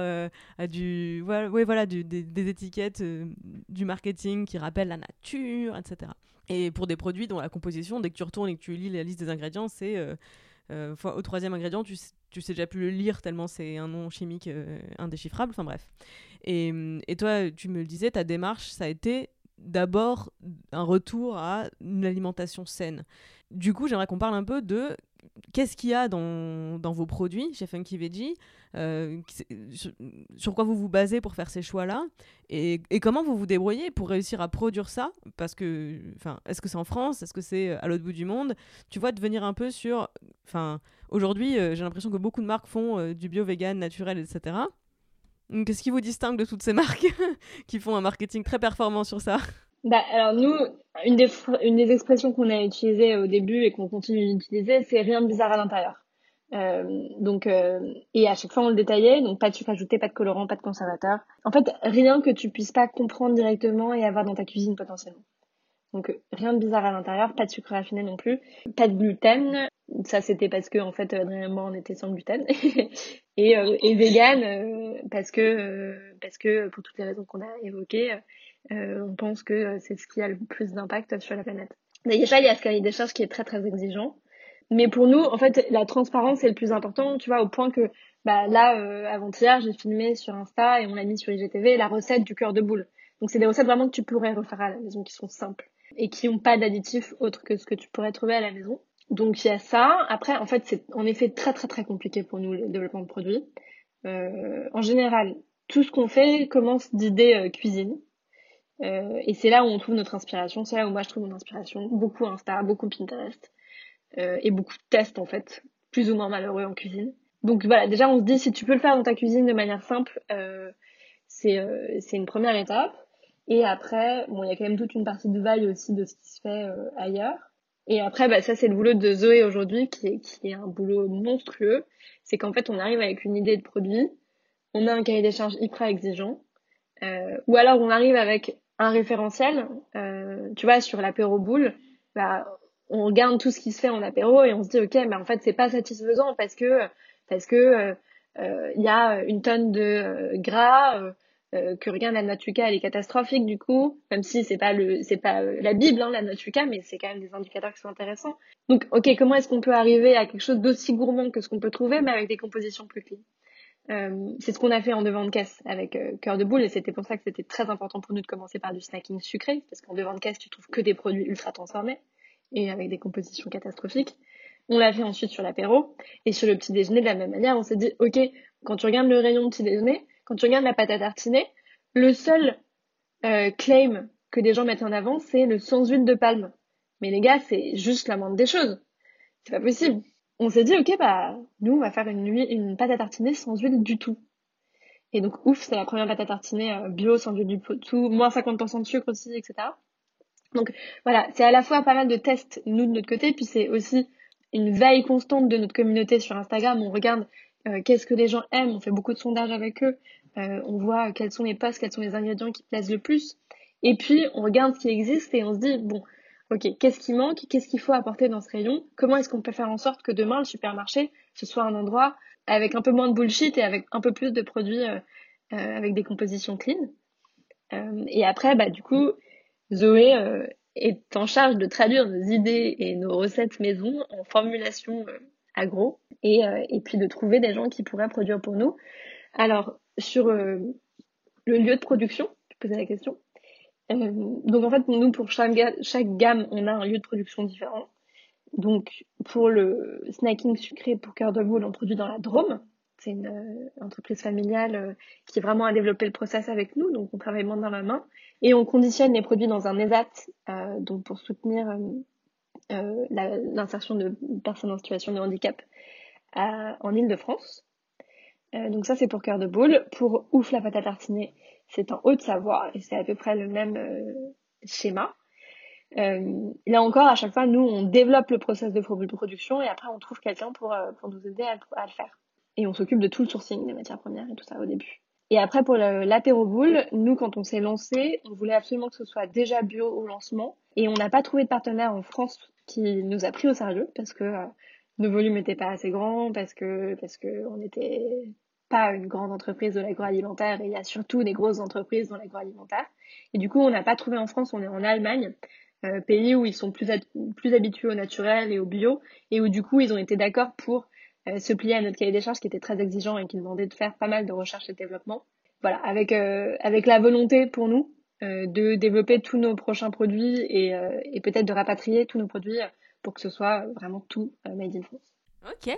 à du. Voilà, voilà des, des, étiquettes du marketing qui rappellent la nature, etc. Et pour des produits dont la composition, dès que tu retournes et que tu lis la liste des ingrédients, c'est euh, euh, au troisième ingrédient, tu, tu sais déjà plus le lire tellement c'est un nom chimique euh, indéchiffrable. Enfin bref. Et, et, toi, tu me le disais, ta démarche, ça a été d'abord un retour à une alimentation saine. Du coup, j'aimerais qu'on parle un peu de qu'est-ce qu'il y a dans, vos produits chez Funky Veggie euh, sur, quoi vous vous basez pour faire ces choix-là et, comment vous vous débrouillez pour réussir à produire ça? Parce que, est-ce que c'est en France? Est-ce que c'est à l'autre bout du monde? Tu vois, de venir un peu sur. Aujourd'hui, euh, j'ai l'impression que beaucoup de marques font euh, du bio, vegan, naturel, etc. Qu'est-ce qui vous distingue de toutes ces marques qui font un marketing très performant sur ça? Bah, alors nous, une des, expressions qu'on a utilisées au début et qu'on continue d'utiliser, c'est rien de bizarre à l'intérieur. Euh, donc euh, et à chaque fois on le détaillait, donc pas de sucre ajouté, pas de colorant, pas de conservateur. En fait, rien que tu puisses pas comprendre directement et avoir dans ta cuisine potentiellement. Donc rien de bizarre à l'intérieur, pas de sucre raffiné non plus, pas de gluten. Ça c'était parce que en fait Adrien et moi on était sans gluten et euh, et vegan parce que parce que pour toutes les raisons qu'on a évoquées, on pense que c'est ce qui a le plus d'impact sur la planète. D'ailleurs, il y a ce cahier des charges qui est très très exigeant. Mais pour nous, en fait, la transparence est le plus important, tu vois, au point que bah, là, avant-hier, j'ai filmé sur Insta et on l'a mis sur IGTV la recette du cœur de boule. Donc c'est des recettes vraiment que tu pourrais refaire à la maison, qui sont simples et qui n'ont pas d'additifs autres que ce que tu pourrais trouver à la maison. Donc il y a ça. Après, en fait, c'est en effet très très très compliqué pour nous le développement de produits. Euh, en général, tout ce qu'on fait commence d'idées euh, cuisine. Et c'est là où on trouve notre inspiration, c'est là où moi je trouve mon inspiration. Beaucoup Insta, beaucoup Pinterest et beaucoup de tests en fait, plus ou moins malheureux en cuisine. Donc voilà, déjà on se dit si tu peux le faire dans ta cuisine de manière simple, c'est c'est une première étape. Et après, bon, il y a quand même toute une partie de veille aussi de ce qui se fait ailleurs. Et après, bah, ça, c'est le boulot de Zoé aujourd'hui, qui est, qui est un boulot monstrueux. C'est qu'en fait, on arrive avec une idée de produit, on a un cahier des charges hyper exigeant, euh, ou alors on arrive avec un référentiel, euh, tu vois, sur l'apéro boule, bah, on regarde tout ce qui se fait en apéro et on se dit, ok, mais en fait, c'est pas satisfaisant parce que, parce que, euh, euh il y a une tonne de euh, gras, euh, que regarde la Natuka, elle est catastrophique du coup, même si c'est pas le, c'est pas euh, la Bible, hein, la Natuka, mais c'est quand même des indicateurs qui sont intéressants. Donc, ok, comment est-ce qu'on peut arriver à quelque chose d'aussi gourmand que ce qu'on peut trouver, mais avec des compositions plus clean euh, c'est ce qu'on a fait en devant de caisse avec euh, Cœur de Boule et c'était pour ça que c'était très important pour nous de commencer par du snacking sucré parce qu'en devant de caisse tu trouves que des produits ultra transformés et avec des compositions catastrophiques. On l'a fait ensuite sur l'apéro et sur le petit déjeuner de la même manière on s'est dit ok quand tu regardes le rayon petit déjeuner quand tu regardes la pâte à tartiner, le seul euh, claim que des gens mettent en avant, c'est le sans huile de palme. Mais les gars, c'est juste la moindre des choses. C'est pas possible. On s'est dit, ok, bah, nous, on va faire une, une pâte à tartiner sans huile du tout. Et donc, ouf, c'est la première pâte à tartiner euh, bio, sans huile du tout, moins 50% de sucre aussi, etc. Donc, voilà, c'est à la fois pas mal de tests, nous, de notre côté, puis c'est aussi une veille constante de notre communauté sur Instagram. On regarde euh, qu'est-ce que les gens aiment, on fait beaucoup de sondages avec eux, euh, on voit quels sont les postes, quels sont les ingrédients qui plaisent le plus. Et puis, on regarde ce qui existe et on se dit, bon, ok, qu'est-ce qui manque, qu'est-ce qu'il faut apporter dans ce rayon, comment est-ce qu'on peut faire en sorte que demain, le supermarché, ce soit un endroit avec un peu moins de bullshit et avec un peu plus de produits euh, avec des compositions clean? et après, bah, du coup, Zoé est en charge de traduire nos idées et nos recettes maison en formulation agro et, euh, et puis de trouver des gens qui pourraient produire pour nous. Alors, sur euh, le lieu de production, je posais la question? Euh, donc en fait, nous, pour chaque, gamme, on a un lieu de production différent. Donc pour le snacking sucré pour cœur de boule, on produit dans la Drôme. C'est une entreprise familiale qui vraiment a développé le process avec nous, donc on travaille main dans la main. Et on conditionne les produits dans un ESAT, donc pour soutenir euh, l'insertion de personnes en situation de handicap en Ile-de-France. Euh, donc ça c'est pour cœur de boule. Pour ouf la pâte à tartiner, c'est en Haute-Savoie et c'est à peu près le même euh, schéma. là encore, à chaque fois, nous, on développe le process de production et après, on trouve quelqu'un pour, pour nous aider à, le faire. Et on s'occupe de tout le sourcing des matières premières et tout ça au début. Et après, pour l'apéro boule, nous, quand on s'est lancé, on voulait absolument que ce soit déjà bio au lancement. Et on n'a pas trouvé de partenaire en France qui nous a pris au sérieux parce que euh, nos volumes n'étaient pas assez grands, parce que parce que on n'était pas une grande entreprise de l'agroalimentaire et il y a surtout des grosses entreprises dans l'agroalimentaire. Et du coup, on n'a pas trouvé en France, on est en Allemagne, euh, pays où ils sont plus, plus habitués au naturel et au bio et où du coup, ils ont été d'accord pour euh, se plier à notre cahier des charges qui était très exigeant et qui demandait de faire pas mal de recherche et développement. Voilà, avec, avec la volonté pour nous euh, de développer tous nos prochains produits et, euh, peut-être de rapatrier tous nos produits pour que ce soit vraiment tout euh, made in France. Ok.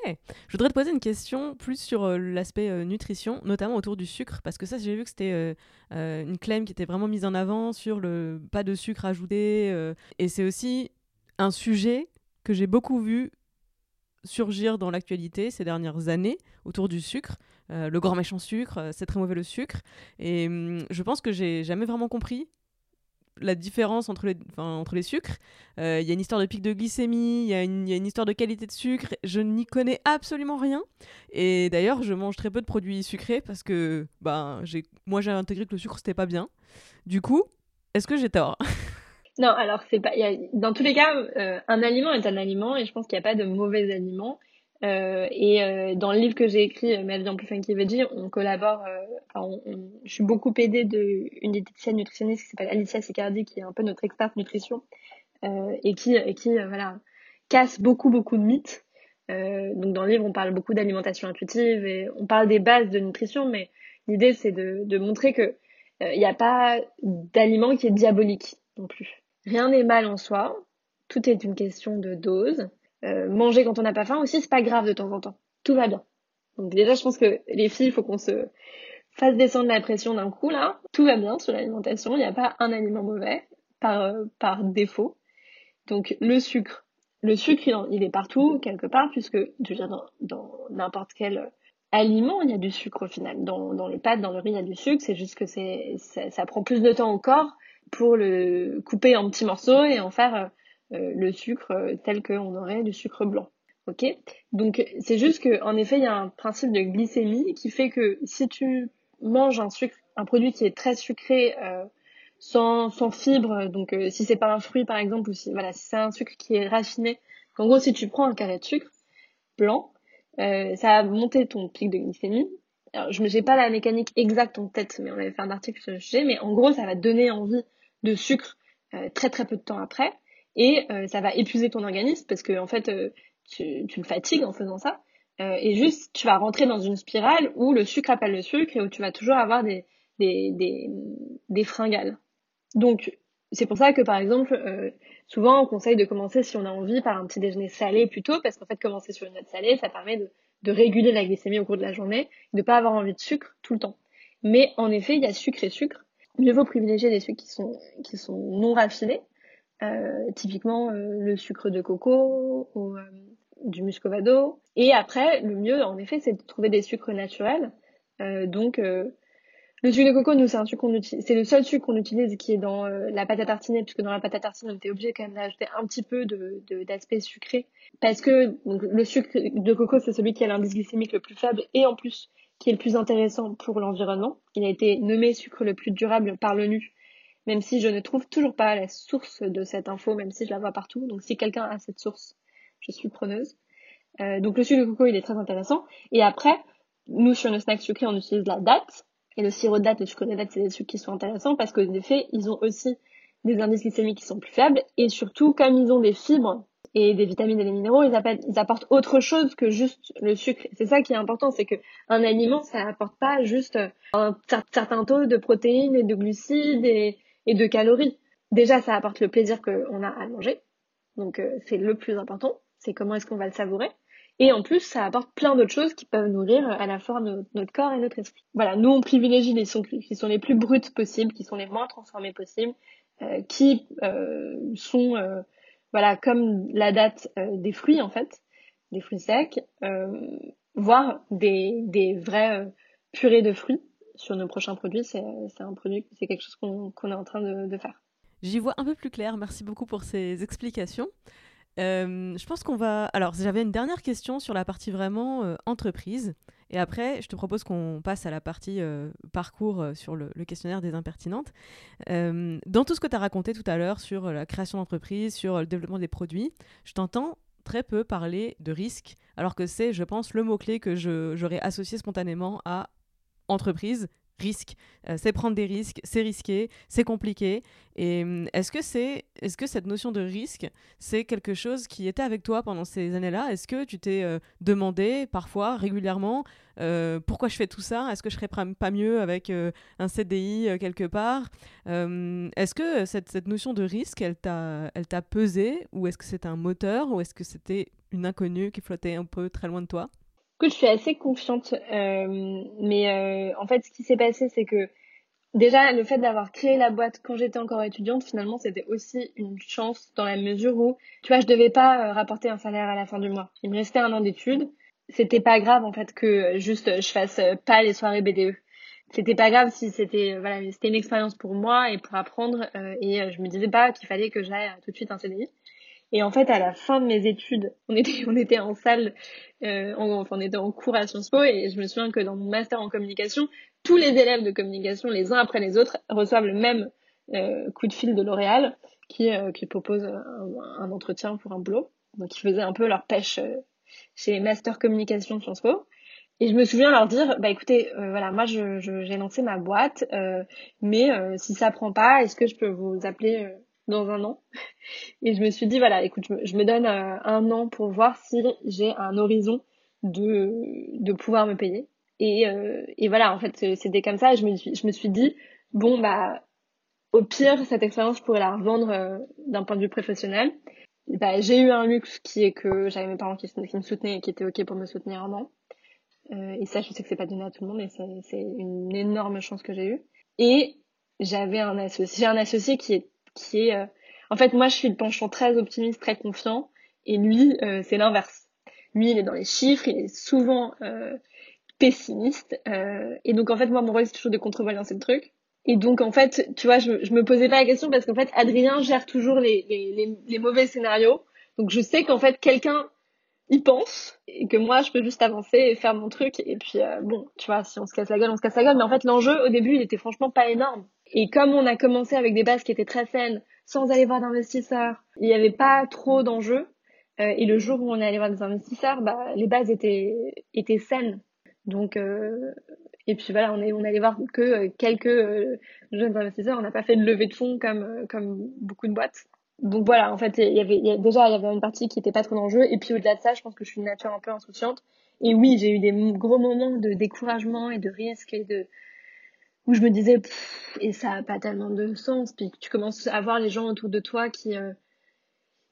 Je voudrais te poser une question plus sur l'aspect nutrition, notamment autour du sucre, parce que ça, j'ai vu que c'était une claim qui était vraiment mise en avant sur le pas de sucre ajouté. et c'est aussi un sujet que j'ai beaucoup vu surgir dans l'actualité ces dernières années autour du sucre. Euh, le grand méchant sucre, euh, c'est très mauvais le sucre. Et hum, je pense que j'ai jamais vraiment compris la différence entre les, entre les sucres. Euh, il y a une histoire de pic de glycémie, il y, a une histoire de qualité de sucre. Je n'y connais absolument rien. Et d'ailleurs, je mange très peu de produits sucrés parce que ben, moi, j'ai intégré que le sucre, c'était pas bien. Du coup, est-ce que j'ai tort? Non, alors c'est pas. dans tous les cas, euh, un aliment est un aliment et je pense qu'il n'y a pas de mauvais aliments. Euh, et euh, dans le livre que j'ai écrit, Ma vie en plus funky veggie, on collabore. on, je suis beaucoup aidée d'une diététicienne nutritionniste qui s'appelle Alicia Sicardi, qui est un peu notre experte nutrition et qui, et qui voilà, casse beaucoup beaucoup de mythes. donc dans le livre, on parle beaucoup d'alimentation intuitive et on parle des bases de nutrition, mais l'idée c'est de, de montrer que il n'y a pas d'aliment qui est diabolique non plus. Rien n'est mal en soi. Tout est une question de dose. Euh, manger quand on n'a pas faim aussi, c'est pas grave de temps en temps. Tout va bien. Donc déjà, je pense que les filles, il faut qu'on se, fasse descendre la pression d'un coup, là, tout va bien sur l'alimentation, il n'y a pas un aliment mauvais par, euh, par défaut. Donc le sucre, le sucre il, est partout, quelque part, puisque déjà dans n'importe quel aliment, il y a du sucre au final. Dans, dans les pâtes, dans le riz, il y a du sucre, c'est juste que c'est ça, ça, prend plus de temps au corps pour le couper en petits morceaux et en faire euh, le sucre euh, tel qu'on aurait du sucre blanc. Ok? Donc c'est juste qu'en effet, il y a un principe de glycémie qui fait que si tu manges un sucre, un produit qui est très sucré, euh, sans, sans fibres, donc euh, si c'est pas un fruit par exemple, ou si voilà, si c'est un sucre qui est raffiné, en gros si tu prends un carré de sucre blanc, euh, ça va monter ton pic de glycémie. Alors je n'ai pas la mécanique exacte en tête, mais on avait fait un article sur le sujet, mais en gros ça va donner envie de sucre très très peu de temps après, et ça va épuiser ton organisme parce que en fait tu, tu le fatigues en faisant ça. Euh, et juste, tu vas rentrer dans une spirale où le sucre appelle le sucre et où tu vas toujours avoir des, fringales. Donc, c'est pour ça que, par exemple, euh, souvent, on conseille de commencer, si on a envie, par un petit déjeuner salé plutôt, parce qu'en fait, commencer sur une note salée, ça permet de, réguler la glycémie au cours de la journée, de ne pas avoir envie de sucre tout le temps. Mais en effet, il y a sucre et sucre. Mieux vaut privilégier les sucres qui sont, non raffinés, euh, typiquement euh, le sucre de coco ou euh, du muscovado. Et après, le mieux, en effet, c'est de trouver des sucres naturels. Euh, donc, euh, le sucre de coco, nous, c'est le seul sucre qu'on utilise qui est dans euh, la pâte à tartiner, puisque dans la pâte à tartiner, on était obligé quand même d'ajouter un petit peu d'aspect sucré. Parce que le sucre de coco, c'est celui qui a l'indice glycémique le plus faible et en plus qui est le plus intéressant pour l'environnement. Il a été nommé sucre le plus durable par l'ONU, même si je ne trouve toujours pas la source de cette info, même si je la vois partout. Donc si quelqu'un a cette source, je suis preneuse. Euh, donc le sucre de coco, il est très intéressant. Et après, nous, sur nos snacks sucrés, on utilise la date. Et le sirop de date, le sucre de date, c'est des sucres qui sont intéressants parce qu'en effet, ils ont aussi des indices glycémiques qui sont plus faibles. Et surtout, comme ils ont des fibres et des vitamines et des minéraux, ils, apportent autre chose que juste le sucre. C'est ça qui est important, c'est que un aliment, ça apporte pas juste un certain taux de protéines et de glucides et, et de calories. Déjà, ça apporte le plaisir qu'on a à manger. Donc, euh, c'est le plus important c'est comment est-ce qu'on va le savourer. Et en plus, ça apporte plein d'autres choses qui peuvent nourrir à la fois notre, corps et notre esprit. Voilà, nous on privilégie les sons qui sont les plus brutes possibles, qui sont les moins transformés possibles, euh, qui euh, sont euh, voilà comme la date des fruits en fait, des fruits secs, voire des, des vraies purées de fruits sur nos prochains produits. C'est un produit, c'est quelque chose qu'on est en train de, faire. J'y vois un peu plus clair. Merci beaucoup pour ces explications. Euh, je pense qu'on va. Alors, j'avais une dernière question sur la partie vraiment euh, entreprise. Et après, je te propose qu'on passe à la partie euh, parcours sur le, questionnaire des impertinentes. dans tout ce que tu as raconté tout à l'heure sur la création d'entreprise, sur le développement des produits, je t'entends très peu parler de risque, alors que c'est, je pense, le mot-clé que j'aurais associé spontanément à entreprise, risque. Euh, c'est prendre des risques, c'est risqué, c'est compliqué. Et hum, est-ce que c'est, est-ce que cette notion de risque, c'est quelque chose qui était avec toi pendant ces années-là? Est-ce que tu t'es euh, demandé parfois, régulièrement, euh, pourquoi je fais tout ça? Est-ce que je serais pas mieux avec un CDI quelque part? Hum, Est-ce que cette, cette, notion de risque, elle t'a, elle t'a pesé? Ou est-ce que c'était un moteur? Ou est-ce que c'était une inconnue qui flottait un peu très loin de toi? Je suis assez confiante, euh, mais euh, en fait, ce qui s'est passé, c'est que déjà, le fait d'avoir créé la boîte quand j'étais encore étudiante, finalement, c'était aussi une chance dans la mesure où, tu vois, je devais pas euh, rapporter un salaire à la fin du mois. Il me restait un an d'études. C'était pas grave, en fait, que juste je fasse pas les soirées BDE. C'était pas grave si c'était, voilà, c'était une expérience pour moi et pour apprendre, et je me disais pas qu'il fallait que j'aille tout de suite un CDI. Et en fait, à la fin de mes études, on était, on était en salle, euh, on, on était en cours à Sciences Po, et je me souviens que dans mon master en communication, tous les élèves de communication, les uns après les autres, reçoivent le même euh, coup de fil de L'Oréal, qui, euh, qui propose un, entretien pour un boulot. Donc, ils faisaient un peu leur pêche euh, chez Master Communication de Sciences Po. Et je me souviens leur dire, bah écoutez, euh, voilà, moi je, j'ai lancé ma boîte, mais si ça prend pas, est-ce que je peux vous appeler dans un an. Et je me suis dit, voilà, écoute, je me, donne euh, un, an pour voir si j'ai un horizon de, de pouvoir me payer. Et, euh, et voilà, en fait, c'était comme ça. je me, je me suis dit, bon, bah, au pire, cette expérience, je pourrais la revendre euh, d'un point de vue professionnel. bah, j'ai eu un luxe qui est que j'avais mes parents qui, qui me soutenaient et qui étaient OK pour me soutenir un an. et ça, je sais que c'est pas donné à tout le monde, et c'est une énorme chance que j'ai eue. Et j'avais un associé, j'ai un associé qui est, qui est, en fait, moi, je suis le penchant très optimiste, très confiant, et lui, c'est l'inverse. Lui, il est dans les chiffres, il est souvent pessimiste. Euh, et donc en fait moi mon rôle c'est toujours de contrebalancer le truc. Et donc en fait tu vois je, je me posais pas la question parce qu'en fait Adrien gère toujours les, les, les, mauvais scénarios. Donc je sais qu'en fait quelqu'un y pense et que moi je peux juste avancer et faire mon truc. Et puis euh, bon tu vois si on se casse la gueule on se casse la gueule. Mais en fait l'enjeu au début il était franchement pas énorme. Et comme on a commencé avec des bases qui étaient très saines, sans aller voir d'investisseurs, il n'y avait pas trop d'enjeux. Euh, et le jour où on est allé voir des investisseurs, bah, les bases étaient, étaient saines. Donc, euh, et puis voilà, on est, on allait voir que euh, quelques euh, jeunes investisseurs. On n'a pas fait de levée de fonds comme, comme beaucoup de boîtes. Donc voilà, en fait, y avait, déjà, il y avait une partie qui était pas trop d'enjeu. Et puis au-delà de ça, je pense que je suis une nature un peu insouciante. Et oui, j'ai eu des gros moments de découragement et de risque et de, où je me disais, et ça a pas tellement de sens. Puis tu commences à voir les gens autour de toi qui,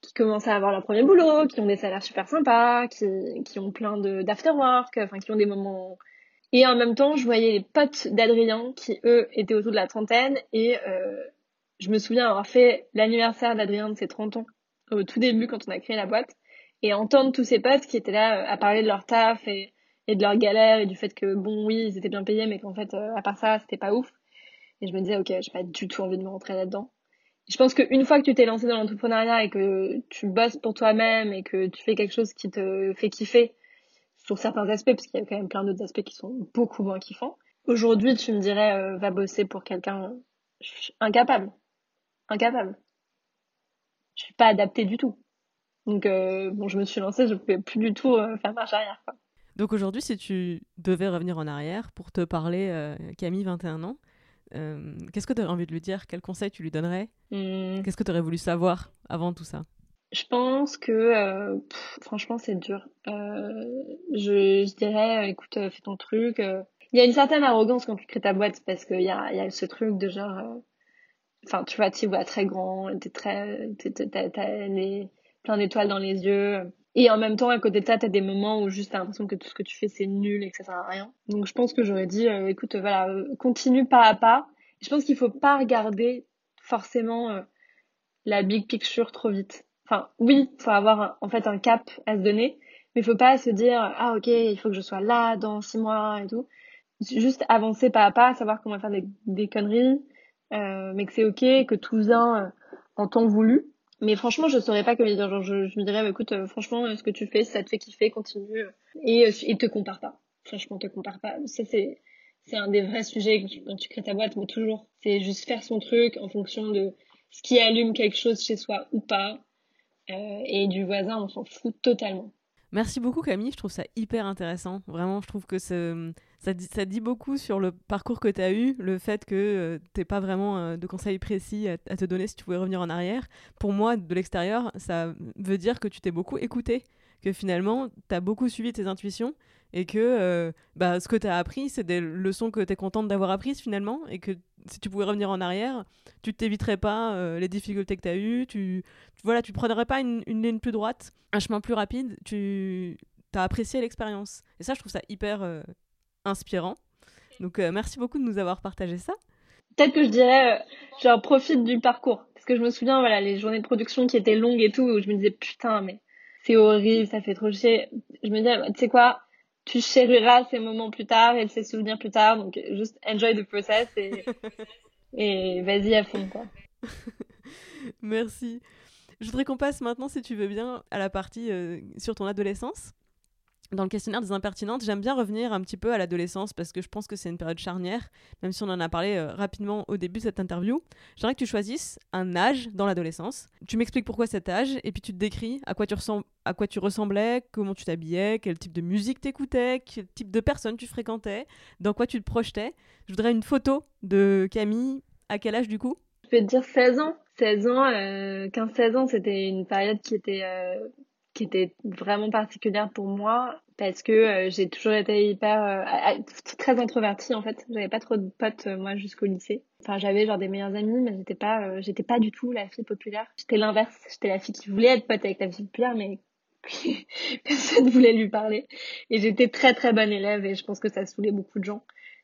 qui commencent à avoir leur premier boulot, qui ont des salaires super sympas, qui, qui ont plein d'afterwork, enfin qui ont des moments. Et en même temps, je voyais les potes d'Adrien qui eux étaient autour de la trentaine et euh, je me souviens avoir fait l'anniversaire d'Adrien de ses 30 ans au tout début quand on a créé la boîte et entendre tous ces potes qui étaient là euh, à parler de leur taf et, et de leur galère et du fait que bon oui ils étaient bien payés mais qu'en fait euh, à part ça c'était pas ouf et je me disais ok j'ai pas du tout envie de me rentrer là-dedans je pense qu'une fois que tu t'es lancé dans l'entrepreneuriat et que tu bosses pour toi-même et que tu fais quelque chose qui te fait kiffer sur certains aspects, parce qu'il y a quand même plein d'autres aspects qui sont beaucoup moins kiffants, aujourd'hui tu me dirais euh, va bosser pour quelqu'un incapable. Incapable. Je suis pas adaptée du tout. Donc euh, bon, je me suis lancée, je pouvais plus du tout faire marche arrière. Quoi. Donc aujourd'hui, si tu devais revenir en arrière pour te parler, Camille, 21 ans, euh, qu'est-ce que tu aurais envie de lui dire? Quel conseil tu lui donnerais? Hmm. Qu'est-ce que tu aurais voulu savoir avant tout ça? Je pense que, euh, franchement, c'est dur. Euh, je, je, dirais, écoute, fais ton truc. Il y a une certaine arrogance quand tu crées ta boîte parce qu'il y a, y a ce truc de genre. Enfin, tu vois, tu vois très grand, t'es très. T'as plein d'étoiles dans les yeux. Et en même temps, à côté de ça, t'as des moments où juste t'as l'impression que tout ce que tu fais, c'est nul et que ça sert à rien. Donc je pense que j'aurais dit, euh, écoute, voilà, euh, continue pas à pas. Je pense qu'il faut pas regarder forcément euh, la big picture trop vite. Enfin, oui, faut avoir en fait un cap à se donner, mais faut pas se dire, ah ok, il faut que je sois là dans six mois et tout. Juste avancer pas à pas, savoir comment faire des, conneries, mais que c'est ok, que tout vient en temps voulu mais franchement, je saurais pas comment dire. Genre, je, je me dirais, bah, écoute, euh, franchement, euh, ce que tu fais, ça te fait kiffer, continue. Et, euh, et te compare pas. Franchement, te compare pas. Ça, c'est, c'est un des vrais sujets quand tu crées ta boîte, mais toujours. C'est juste faire son truc en fonction de ce qui allume quelque chose chez soi ou pas. Et du voisin, on s'en fout totalement. Merci beaucoup Camille, je trouve ça hyper intéressant. Vraiment, je trouve que ça, dit, beaucoup sur le parcours que tu as eu, le fait que euh, tu n'aies pas vraiment euh, de conseils précis à, te donner si tu pouvais revenir en arrière. Pour moi, de l'extérieur, ça veut dire que tu t'es beaucoup écouté, que finalement, tu as beaucoup suivi tes intuitions et que euh, bah, ce que tu as appris, c'est des leçons que tu es contente d'avoir apprises finalement, et que si tu pouvais revenir en arrière, tu t'éviterais pas euh, les difficultés que tu as eues, tu, voilà, tu prendrais pas une, ligne plus droite, un chemin plus rapide, tu as apprécié l'expérience. Et ça, je trouve ça hyper inspirant. Donc merci beaucoup de nous avoir partagé ça. Peut-être que je dirais, genre, profite du parcours. Parce que je me souviens, voilà, les journées de production qui étaient longues et tout, où je me disais, putain, mais c'est horrible, ça fait trop chier. Je me disais, tu sais quoi, tu chériras ces moments plus tard et ces souvenirs plus tard. Donc, juste enjoy the process et, et vas-y à fond, quoi. Merci. Je voudrais qu'on passe maintenant, si tu veux bien, à la partie euh, sur ton adolescence dans le questionnaire des impertinentes, j'aime bien revenir un petit peu à l'adolescence parce que je pense que c'est une période charnière, même si on en a parlé euh, rapidement au début de cette interview. J'aimerais que tu choisisses un âge dans l'adolescence. Tu m'expliques pourquoi cet âge et puis tu te décris à quoi tu, ressemblais, comment tu t'habillais, quel type de musique t'écoutais, quel type de personnes tu fréquentais, dans quoi tu te projetais. Je voudrais une photo de Camille. À quel âge du coup? Je vais te dire 16 ans. 16 ans, 15-16 euh, ans, c'était une période qui était euh, qui était vraiment particulière pour moi parce que euh, j'ai toujours été hyper euh, très introvertie en fait j'avais pas trop de potes euh, moi jusqu'au lycée enfin j'avais genre des meilleurs amis mais j'étais pas j'étais pas du tout la fille populaire j'étais l'inverse j'étais la fille qui voulait être pote avec la fille populaire mais personne voulait lui parler. Et j'étais très très bonne élève et je pense que ça saoulait beaucoup de gens.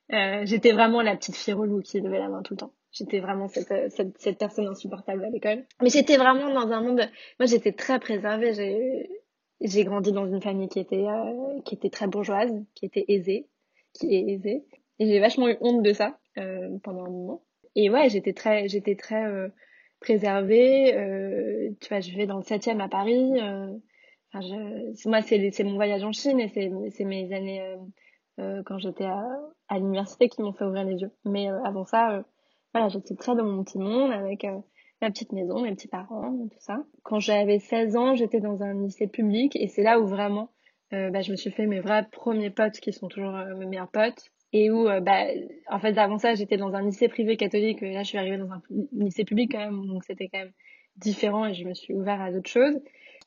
J'étais vraiment la petite fille relou qui levait la main tout le temps. J'étais vraiment cette, cette, cette, personne insupportable à l'école. Mais j'étais vraiment dans un monde... Moi, j'étais très préservée. J'ai, grandi dans une famille qui était, euh, qui était très bourgeoise, qui était aisée, qui est aisée. Et j'ai vachement eu honte de ça euh, pendant un moment. Et ouais, j'étais très, j'étais très euh, préservée. Euh, tu vois, je vivais dans le 7e à Paris. Euh, enfin, je, moi, c'est, mon voyage en Chine et c'est, mes années euh, euh, quand j'étais à, à l'université qui m'ont fait ouvrir les yeux. Mais avant ça, voilà, j'étais très dans mon petit monde avec ma petite maison, mes petits parents, tout ça. Quand j'avais 16 ans, j'étais dans un lycée public et c'est là où vraiment bah, je me suis fait mes vrais premiers potes qui sont toujours mes meilleurs potes et où euh, bah en fait avant ça j'étais dans un lycée privé catholique là je suis arrivée dans un lycée public quand même donc c'était quand même différent et je me suis ouvert à d'autres choses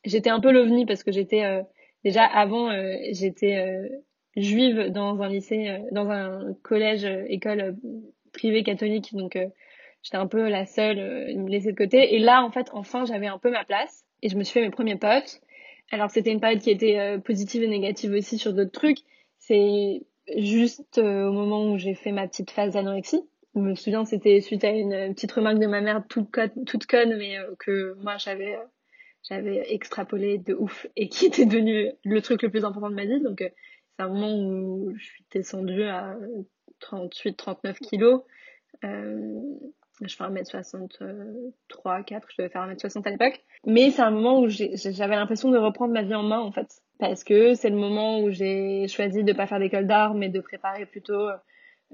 j'étais un peu l'ovni parce que j'étais euh, déjà avant euh, j'étais juive dans un lycée dans un collège école privée catholique donc j'étais un peu la seule me laisser de côté et là en fait enfin j'avais un peu ma place et je me suis fait mes premiers potes alors c'était une période qui était positive et négative aussi sur d'autres trucs c'est juste euh, au moment où j'ai fait ma petite phase d'anorexie. Je me souviens, c'était suite à une petite remarque de ma mère toute conne, toute conne mais euh, que moi j'avais euh, j'avais extrapolé de ouf et qui était devenu le truc le plus important de ma vie. Donc c'est un moment où je suis descendue à 38-39 kilos. Euh, je fais 1m63, 4, je devais faire 1m60 à l'époque. Mais c'est un moment où j'avais l'impression de reprendre ma vie en main en fait parce que c'est le moment où j'ai choisi de pas faire d'école d'art mais de préparer plutôt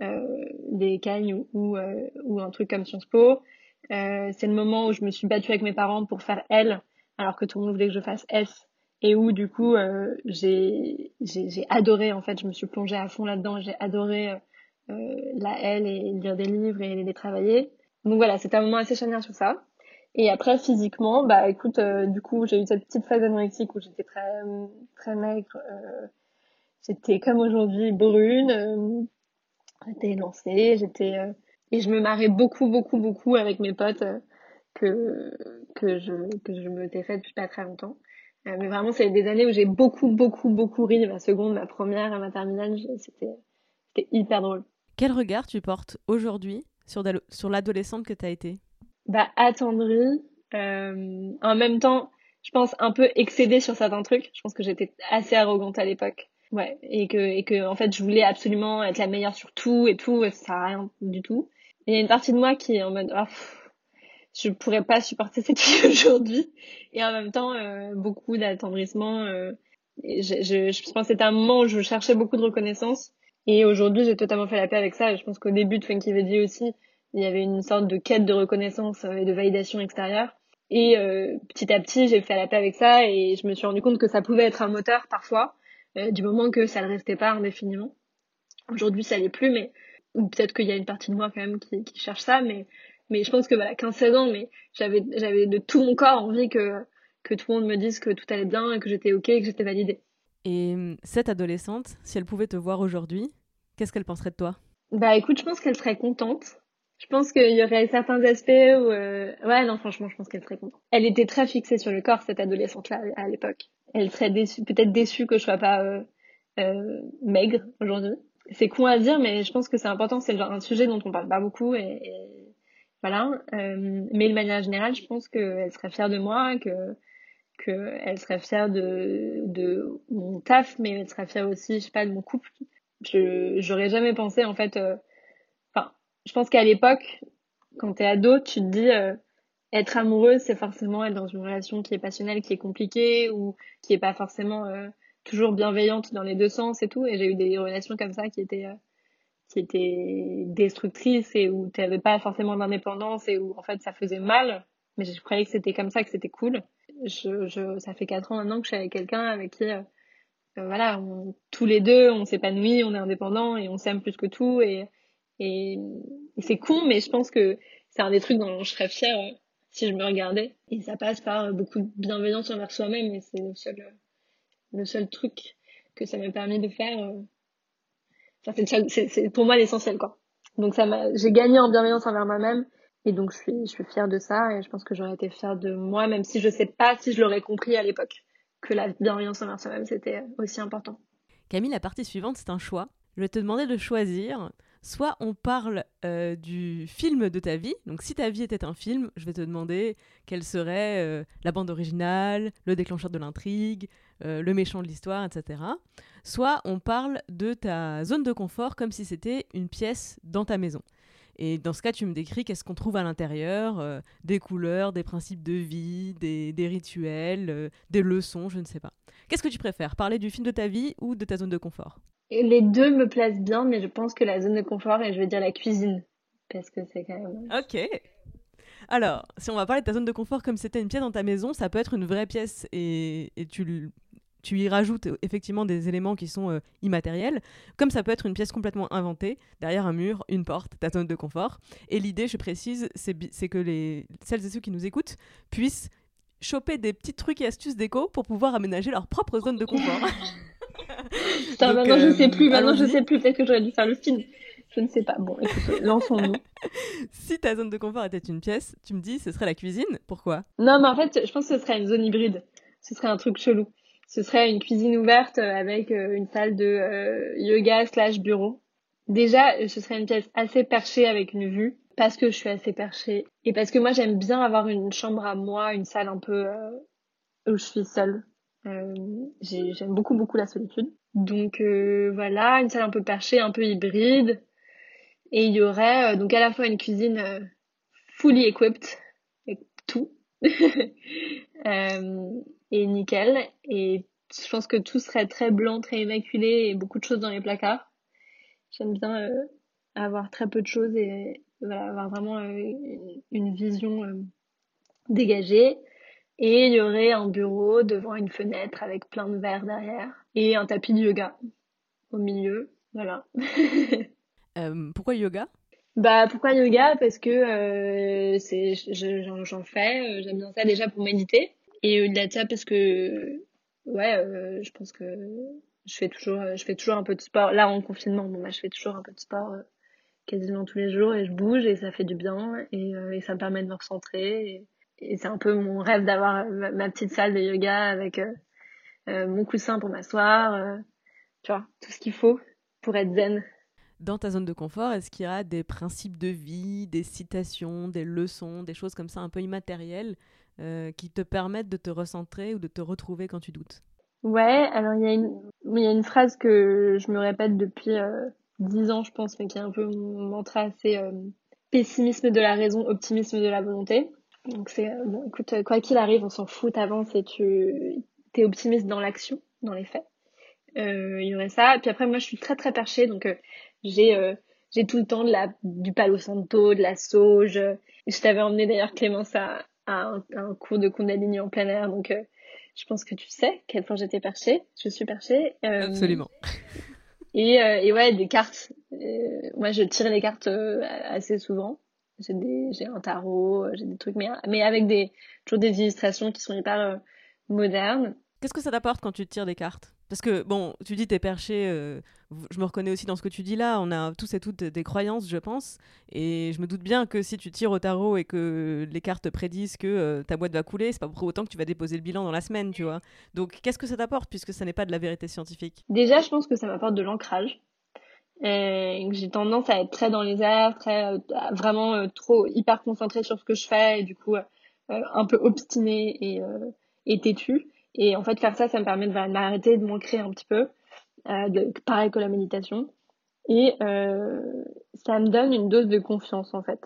euh, des cagnes ou, euh, ou un truc comme Sciences Po. Euh, c'est le moment où je me suis battue avec mes parents pour faire L alors que tout le monde voulait que je fasse S et où du coup euh, j'ai j'ai adoré en fait je me suis plongée à fond là-dedans j'ai adoré euh, la L et lire des livres et les travailler donc voilà c'était un moment assez charnière sur ça et après, physiquement, bah écoute, euh, du coup, j'ai eu cette petite phase anorexique où j'étais très, très maigre. Euh, j'étais comme aujourd'hui brune. Euh, j'étais lancée, j'étais... Euh, et je me marrais beaucoup, beaucoup, beaucoup avec mes potes que, que, je, que je me t'ai fait depuis pas très longtemps. mais vraiment, c'est des années où j'ai beaucoup, beaucoup, beaucoup ri. Ma seconde, ma première, ma terminale, c'était hyper drôle. Quel regard tu portes aujourd'hui sur, l'adolescente que tu as été? Bah, attendrie. Euh, en même temps, je pense un peu excédée sur certains trucs. Je pense que j'étais assez arrogante à l'époque. Ouais, et que, et que, en fait, je voulais absolument être la meilleure sur tout et tout, et ça sert à rien du tout. il y a une partie de moi qui est en mode, oh, je pourrais pas supporter cette fille aujourd'hui. Et en même temps, euh, beaucoup d'attendrissement. Euh, je, je, je pense que c'était un moment où je cherchais beaucoup de reconnaissance. Et aujourd'hui, j'ai totalement fait la paix avec ça. Je pense qu'au début de Funky Veggie aussi, il y avait une sorte de quête de reconnaissance euh, et de validation extérieure. Et euh, petit à petit, j'ai fait la paix avec ça et je me suis rendu compte que ça pouvait être un moteur parfois, euh, du moment que ça ne restait pas indéfiniment. Aujourd'hui, ça l'est plus, mais ou peut-être qu'il y a une partie de moi quand même qui, qui cherche ça, mais mais je pense que voilà, 15-16 ans, mais j'avais de tout mon corps envie que que tout le monde me dise que tout allait bien que j'étais ok que j'étais validée. Et cette adolescente, si elle pouvait te voir aujourd'hui, qu'est-ce qu'elle penserait de toi? Bah écoute, je pense qu'elle serait contente je pense qu'il y aurait certains aspects où, euh... ouais, non, franchement, je pense qu'elle serait contente. Elle était très fixée sur le corps, cette adolescente-là, à l'époque. Elle serait peut-être déçue que je sois pas euh, euh, maigre aujourd'hui. C'est con à dire, mais je pense que c'est important. C'est un sujet dont on parle pas beaucoup et, voilà. Mais de manière générale, je pense qu'elle serait fière de moi, que que elle serait fière de mon taf, mais elle serait fière aussi, je sais pas, de mon couple. Je j'aurais jamais pensé en fait. Euh, je pense qu'à l'époque, quand t'es ado, tu te dis euh, être amoureuse, c'est forcément être dans une relation qui est passionnelle, qui est compliquée ou qui est pas forcément euh, toujours bienveillante dans les deux sens et tout. Et j'ai eu des relations comme ça qui étaient qui étaient destructrices et où t'avais pas forcément d'indépendance et où en fait ça faisait mal. Mais je croyais que c'était comme ça, que c'était cool. Je, je, ça fait quatre ans maintenant que je suis avec quelqu'un avec qui voilà, on, tous les deux, on s'épanouit, on est indépendant et on s'aime plus que tout et et, c'est con, mais je pense que c'est un des trucs dont je serais fière euh, si je me regardais. Et ça passe par beaucoup de bienveillance envers soi-même, et c'est le seul, euh, le seul truc que ça m'a permis de faire. Euh. Enfin, c'est, c'est pour moi l'essentiel, quoi. Donc ça m'a, j'ai gagné en bienveillance envers moi-même, et donc je suis, je suis fière de ça, et je pense que j'aurais été fière de moi, même si je sais pas si je l'aurais compris à l'époque. que la bienveillance envers soi-même, c'était aussi important. Camille, la partie suivante, c'est un choix. Je vais te demander de choisir. Soit on parle euh, du film de ta vie. Donc si ta vie était un film, je vais te demander quelle serait euh, la bande originale, le déclencheur de l'intrigue, euh, le méchant de l'histoire, etc. Soit on parle de ta zone de confort comme si c'était une pièce dans ta maison. Et dans ce cas, tu me décris qu'est-ce qu'on trouve à l'intérieur, euh, des couleurs, des principes de vie, des, rituels, euh, des leçons, je ne sais pas. Qu'est-ce que tu préfères, parler du film de ta vie ou de ta zone de confort? Les deux me placent bien, mais je pense que la zone de confort, et je vais dire la cuisine, parce que c'est quand même... Ok. Alors, si on va parler de ta zone de confort comme c'était une pièce dans ta maison, ça peut être une vraie pièce et, et tu tu y rajoutes euh, effectivement des éléments qui sont euh, immatériels, comme ça peut être une pièce complètement inventée, derrière un mur, une porte, ta zone de confort. Et l'idée, je précise, c'est que les, celles et ceux qui nous écoutent puissent choper des petits trucs et astuces déco pour pouvoir aménager leur propre zone de confort. maintenant je sais plus, maintenant je sais plus, peut-être que j'aurais dû faire le film. Je ne sais pas. Bon, écoute, lançons-nous. si ta zone de confort était une pièce, tu me dis, ce serait la cuisine? Pourquoi? Non, mais en fait, je pense que ce serait une zone hybride. Ce serait un truc chelou ce serait une cuisine ouverte euh, avec euh, une salle de euh, yoga slash bureau. Déjà, ce serait une pièce assez perchée avec une vue parce que je suis assez perchée et parce que moi j'aime bien avoir une chambre à moi, une salle un peu où je suis seule. j'aime beaucoup beaucoup la solitude. Donc voilà, une salle un peu perchée, un peu hybride. Et il y aurait donc à la fois une cuisine fully equipped avec tout et nickel. Et je pense que tout serait très blanc, très immaculé et beaucoup de choses dans les placards. J'aime bien euh, avoir très peu de choses et voilà, avoir vraiment euh, une, vision euh, dégagée. Et il y aurait un bureau devant une fenêtre avec plein de verres derrière et un tapis de yoga au milieu. Voilà. pourquoi yoga? Bah pourquoi yoga? Parce que c'est j'en fais, j'aime bien ça déjà pour méditer et au-delà de ça, parce que, ouais, euh, je pense que je fais toujours, je fais toujours un peu de sport. Là, en confinement, bon, bah, je fais toujours un peu de sport euh, quasiment tous les jours et je bouge et ça fait du bien et, euh, ça me permet de me recentrer. Et, et c'est un peu mon rêve d'avoir ma, petite salle de yoga avec mon coussin pour m'asseoir, tu vois, tout ce qu'il faut pour être zen. Dans ta zone de confort, est-ce qu'il y a des principes de vie, des citations, des leçons, des choses comme ça un peu immatérielles euh, qui te permettent de te recentrer ou de te retrouver quand tu doutes Ouais, alors il y, a une, y a une phrase que je me répète depuis euh, dix ans, je pense, mais qui est un peu mon mantra, c'est euh, pessimisme de la raison, optimisme de la volonté. Donc c'est, écoute, quoi qu'il arrive, on s'en fout, t'avances et tu es optimiste dans l'action, dans les faits. Il y aurait ça. Puis après, moi, je suis très très perchée, donc j'ai j'ai tout le temps de la, du palo santo, de la sauge. Je t'avais emmené d'ailleurs Clémence à, à un, cours de Kundalini en plein air. Donc, euh, je pense que tu sais quel point j'étais perchée. Je suis perchée. Euh, Absolument. Et, euh, et, ouais, des cartes. moi, je tire les cartes assez souvent. J'ai j'ai un tarot, j'ai des trucs, mais, mais avec des, toujours des illustrations qui sont hyper modernes. Qu'est-ce que ça t'apporte quand tu tires des cartes? Parce que, bon, tu dis t'es perché, euh, je me reconnais aussi dans ce que tu dis là, on a tous et toutes des croyances, je pense, et je me doute bien que si tu tires au tarot et que les cartes prédisent que euh, ta boîte va couler, c'est pas pour autant que tu vas déposer le bilan dans la semaine, tu vois. Donc, qu'est-ce que ça t'apporte, puisque ça n'est pas de la vérité scientifique? Déjà, je pense que ça m'apporte de l'ancrage. J'ai tendance à être très dans les airs, très euh, vraiment trop hyper concentrée sur ce que je fais, et du coup, un peu obstinée et, et têtue. Et en fait, faire ça, ça me permet de m'arrêter, de m'ancrer un petit peu, euh, pareil que la méditation. Et euh, ça me donne une dose de confiance, en fait.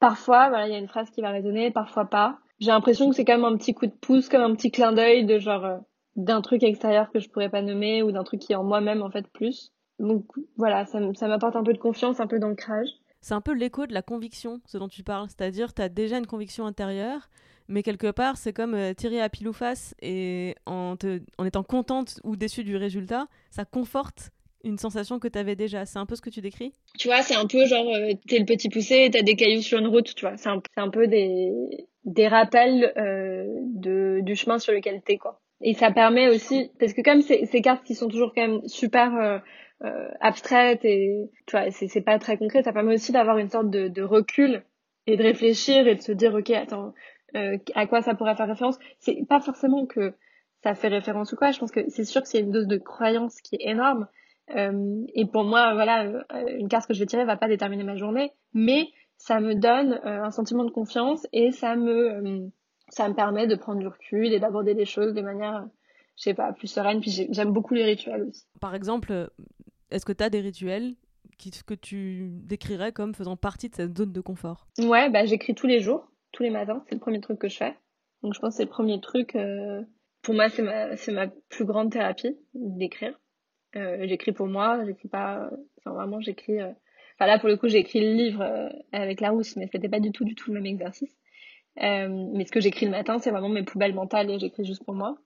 Parfois, voilà, il y a une phrase qui va résonner, parfois pas. J'ai l'impression que c'est quand même un petit coup de pouce, comme un petit clin d'œil de genre euh, d'un truc extérieur que je pourrais pas nommer ou d'un truc qui est en moi-même en fait plus. Donc voilà, ça, ça m'apporte un peu de confiance, un peu d'ancrage. C'est un peu l'écho de la conviction, ce dont tu parles. C'est-à-dire, tu as déjà une conviction intérieure, mais quelque part, c'est comme euh, tirer à pile ou face et en, étant contente ou déçue du résultat, ça conforte une sensation que tu avais déjà. C'est un peu ce que tu décris? Tu vois, c'est un peu genre, euh, t'es le petit poussé, t'as des cailloux sur une route, tu vois. C'est un, un, peu des, des rappels euh, de, du chemin sur lequel t'es, quoi. Et ça permet aussi, parce que comme ces, cartes qui sont toujours quand même super euh, abstraites et, tu vois, c'est pas très concret, ça permet aussi d'avoir une sorte de recul et de réfléchir et de se dire, ok, attends, euh, à quoi ça pourrait faire référence. C'est pas forcément que ça fait référence ou quoi. Je pense que c'est sûr que c'est une dose de croyance qui est énorme. Euh, et pour moi, voilà, euh, une carte que je vais tirer va pas déterminer ma journée, mais ça me donne un sentiment de confiance et ça me, ça me permet de prendre du recul et d'aborder les choses de manière, je sais pas, plus sereine. Puis j'aime beaucoup les rituels aussi. Par exemple, est-ce que tu as des rituels qui, que tu décrirais comme faisant partie de cette zone de confort? Ouais, bah j'écris tous les jours, tous les matins. C'est le premier truc que je fais. Donc je pense que c'est le premier truc. pour moi, c'est ma, c'est ma plus grande thérapie d'écrire. Euh, j'écris pour moi, j'écris pas. Enfin, vraiment, j'écris. Euh, là, pour le coup, j'ai écrit le livre euh, avec Larousse, mais c'était pas du tout, du tout le même exercice. mais ce que j'écris le matin, c'est vraiment mes poubelles mentales et j'écris juste pour moi.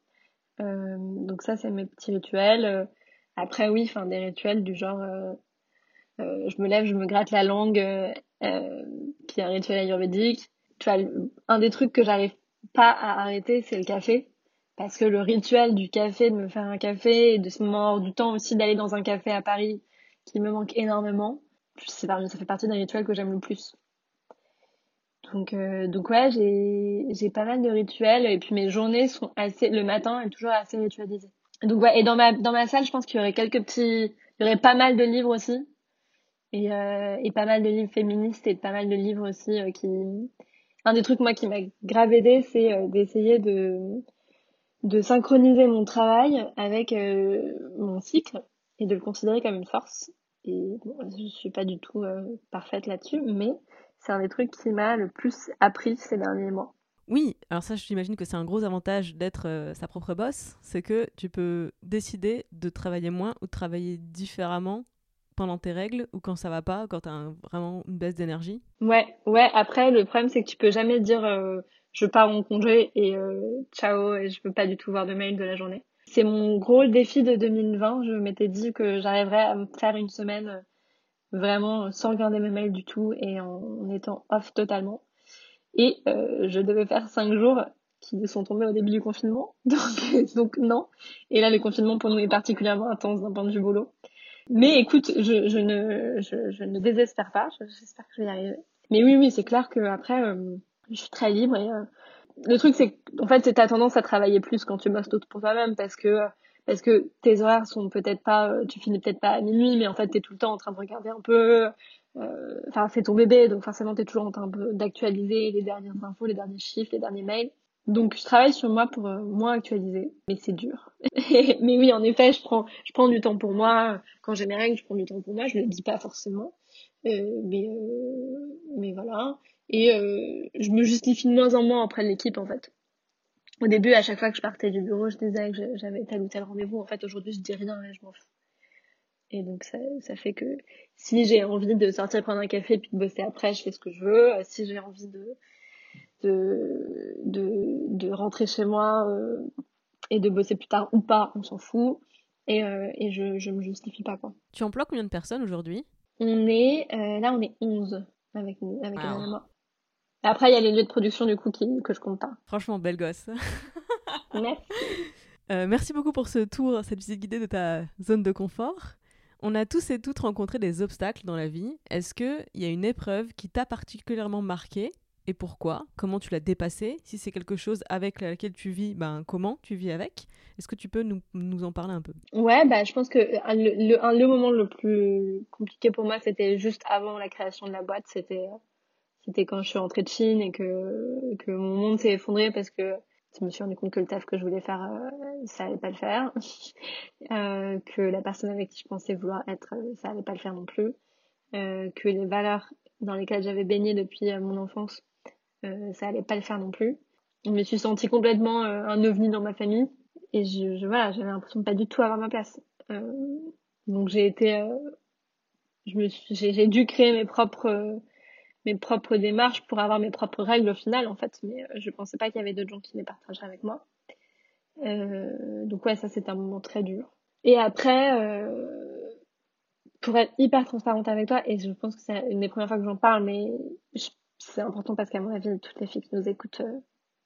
donc, ça, c'est mes petits rituels. après, oui, enfin, des rituels du genre. je me lève, je me gratte la langue, qui est un rituel ayurvédique. Tu un des trucs que j'arrive pas à arrêter, c'est le café parce que le rituel du café, de me faire un café et de ce moment du temps aussi d'aller dans un café à Paris qui me manque énormément, ça fait partie d'un rituel que j'aime le plus. Donc, euh, donc ouais, j'ai, pas mal de rituels et puis mes journées sont assez, le matin est toujours assez ritualisé. Donc ouais, et dans ma, salle, je pense qu'il y aurait quelques petits, il y aurait pas mal de livres aussi. Et, euh, pas mal de livres féministes et pas mal de livres aussi euh, qui, un des trucs moi qui m'a grave aidé, c'est euh, d'essayer de, synchroniser mon travail avec euh, mon cycle et de le considérer comme une force. Et bon, je suis pas du tout euh, parfaite là-dessus, mais c'est un des trucs qui m'a le plus appris ces derniers mois. Oui, alors ça, j'imagine que c'est un gros avantage d'être sa propre boss, c'est que tu peux décider de travailler moins ou de travailler différemment pendant tes règles ou quand ça va pas, quand tu as vraiment une baisse d'énergie? Ouais, ouais, après le problème c'est que tu peux jamais dire je pars en congé et euh, ciao et je peux pas du tout voir de mail de la journée. C'est mon gros défi de 2020. Je m'étais dit que j'arriverais à faire une semaine euh, vraiment sans regarder mes mails du tout et en, étant off totalement. Et euh, je devais faire cinq jours qui sont tombés au début du confinement. Donc, donc non. Et là, le confinement pour nous est particulièrement intense d'un point de vue boulot. Mais écoute, je, ne, désespère pas. J'espère que je vais y arriver. Mais oui, oui, c'est clair que après, euh, je suis très libre et euh, le truc c'est en fait t'as tendance à travailler plus quand tu bosses pour toi-même parce que parce que tes horaires sont peut-être pas euh, tu finis peut-être pas à minuit mais en fait t'es tout le temps en train de regarder un peu euh, enfin c'est ton bébé donc forcément t'es toujours en train d'actualiser les dernières infos les derniers chiffres les derniers mails donc je travaille sur moi pour moins actualiser mais c'est dur mais oui en effet je prends je prends du temps pour moi quand j'ai mes règles je prends du temps pour moi je le dis pas forcément mais mais voilà et euh, je me justifie de moins en moins auprès de l'équipe en fait. Au début, à chaque fois que je partais du bureau, je disais que j'avais tel ou tel rendez-vous. En fait, aujourd'hui, je dis rien et je m'en fous. Et donc, ça, ça fait que si j'ai envie de sortir prendre un café puis de bosser après, je fais ce que je veux. Si j'ai envie de, de, de, de rentrer chez moi euh, et de bosser plus tard ou pas, on s'en fout. Et, euh, et je, je me justifie pas, quoi. Tu emploies combien de personnes aujourd'hui? On est, euh, là, on est 11 avec, avec wow. Après, il y a les lieux de production du coup que je compte pas. Franchement, belle gosse. merci. Merci beaucoup pour ce tour, cette visite guidée de ta zone de confort. On a tous et toutes rencontré des obstacles dans la vie. Est-ce qu'il y a une épreuve qui t'a particulièrement marqué et pourquoi Comment tu l'as dépassée Si c'est quelque chose avec laquelle tu vis, ben, comment tu vis avec Est-ce que tu peux nous, nous, en parler un peu? Ouais, bah, je pense que le, le, le moment le plus compliqué pour moi, c'était juste avant la création de la boîte. C'était c'était quand je suis rentrée de Chine et que, que mon monde s'est effondré parce que je me suis rendu compte que le taf que je voulais faire, euh, ça allait pas le faire. euh, que la personne avec qui je pensais vouloir être, euh, ça allait pas le faire non plus. Euh, que les valeurs dans lesquelles j'avais baigné depuis euh, mon enfance, euh, ça allait pas le faire non plus. Je me suis sentie complètement un ovni dans ma famille et je, je voilà, j'avais l'impression de pas du tout avoir ma place. donc j'ai été, je me j'ai dû créer mes propres mes propres démarches pour avoir mes propres règles au final en fait mais euh, je pensais pas qu'il y avait d'autres gens qui les partageraient avec moi euh, donc ouais ça c'est un moment très dur et après euh, pour être hyper transparente avec toi et je pense que c'est une des premières fois que j'en parle mais c'est important parce qu'à mon avis toutes les filles qui nous écoutent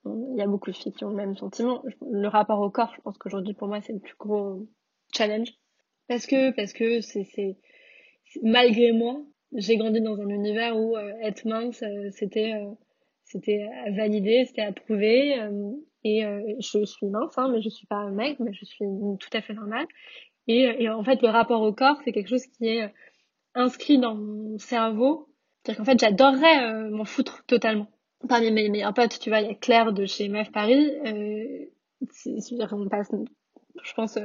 il y a beaucoup de filles qui ont le même sentiment le rapport au corps je pense qu'aujourd'hui pour moi c'est le plus gros challenge parce que parce que c'est malgré moi j'ai grandi dans un univers où euh, être mince, euh, c'était euh, c'était à valider, c'était à prouver. et je suis mince, hein, mais je suis pas un mec, mais je suis tout à fait normale. Et, et en fait, le rapport au corps, c'est quelque chose qui est inscrit dans mon cerveau. C'est-à-dire qu'en fait, j'adorerais m'en foutre totalement. Parmi mes meilleurs potes, tu vois, il y a Claire de chez Meuf Paris. Euh, c'est-à-dire qu'on passe, je pense,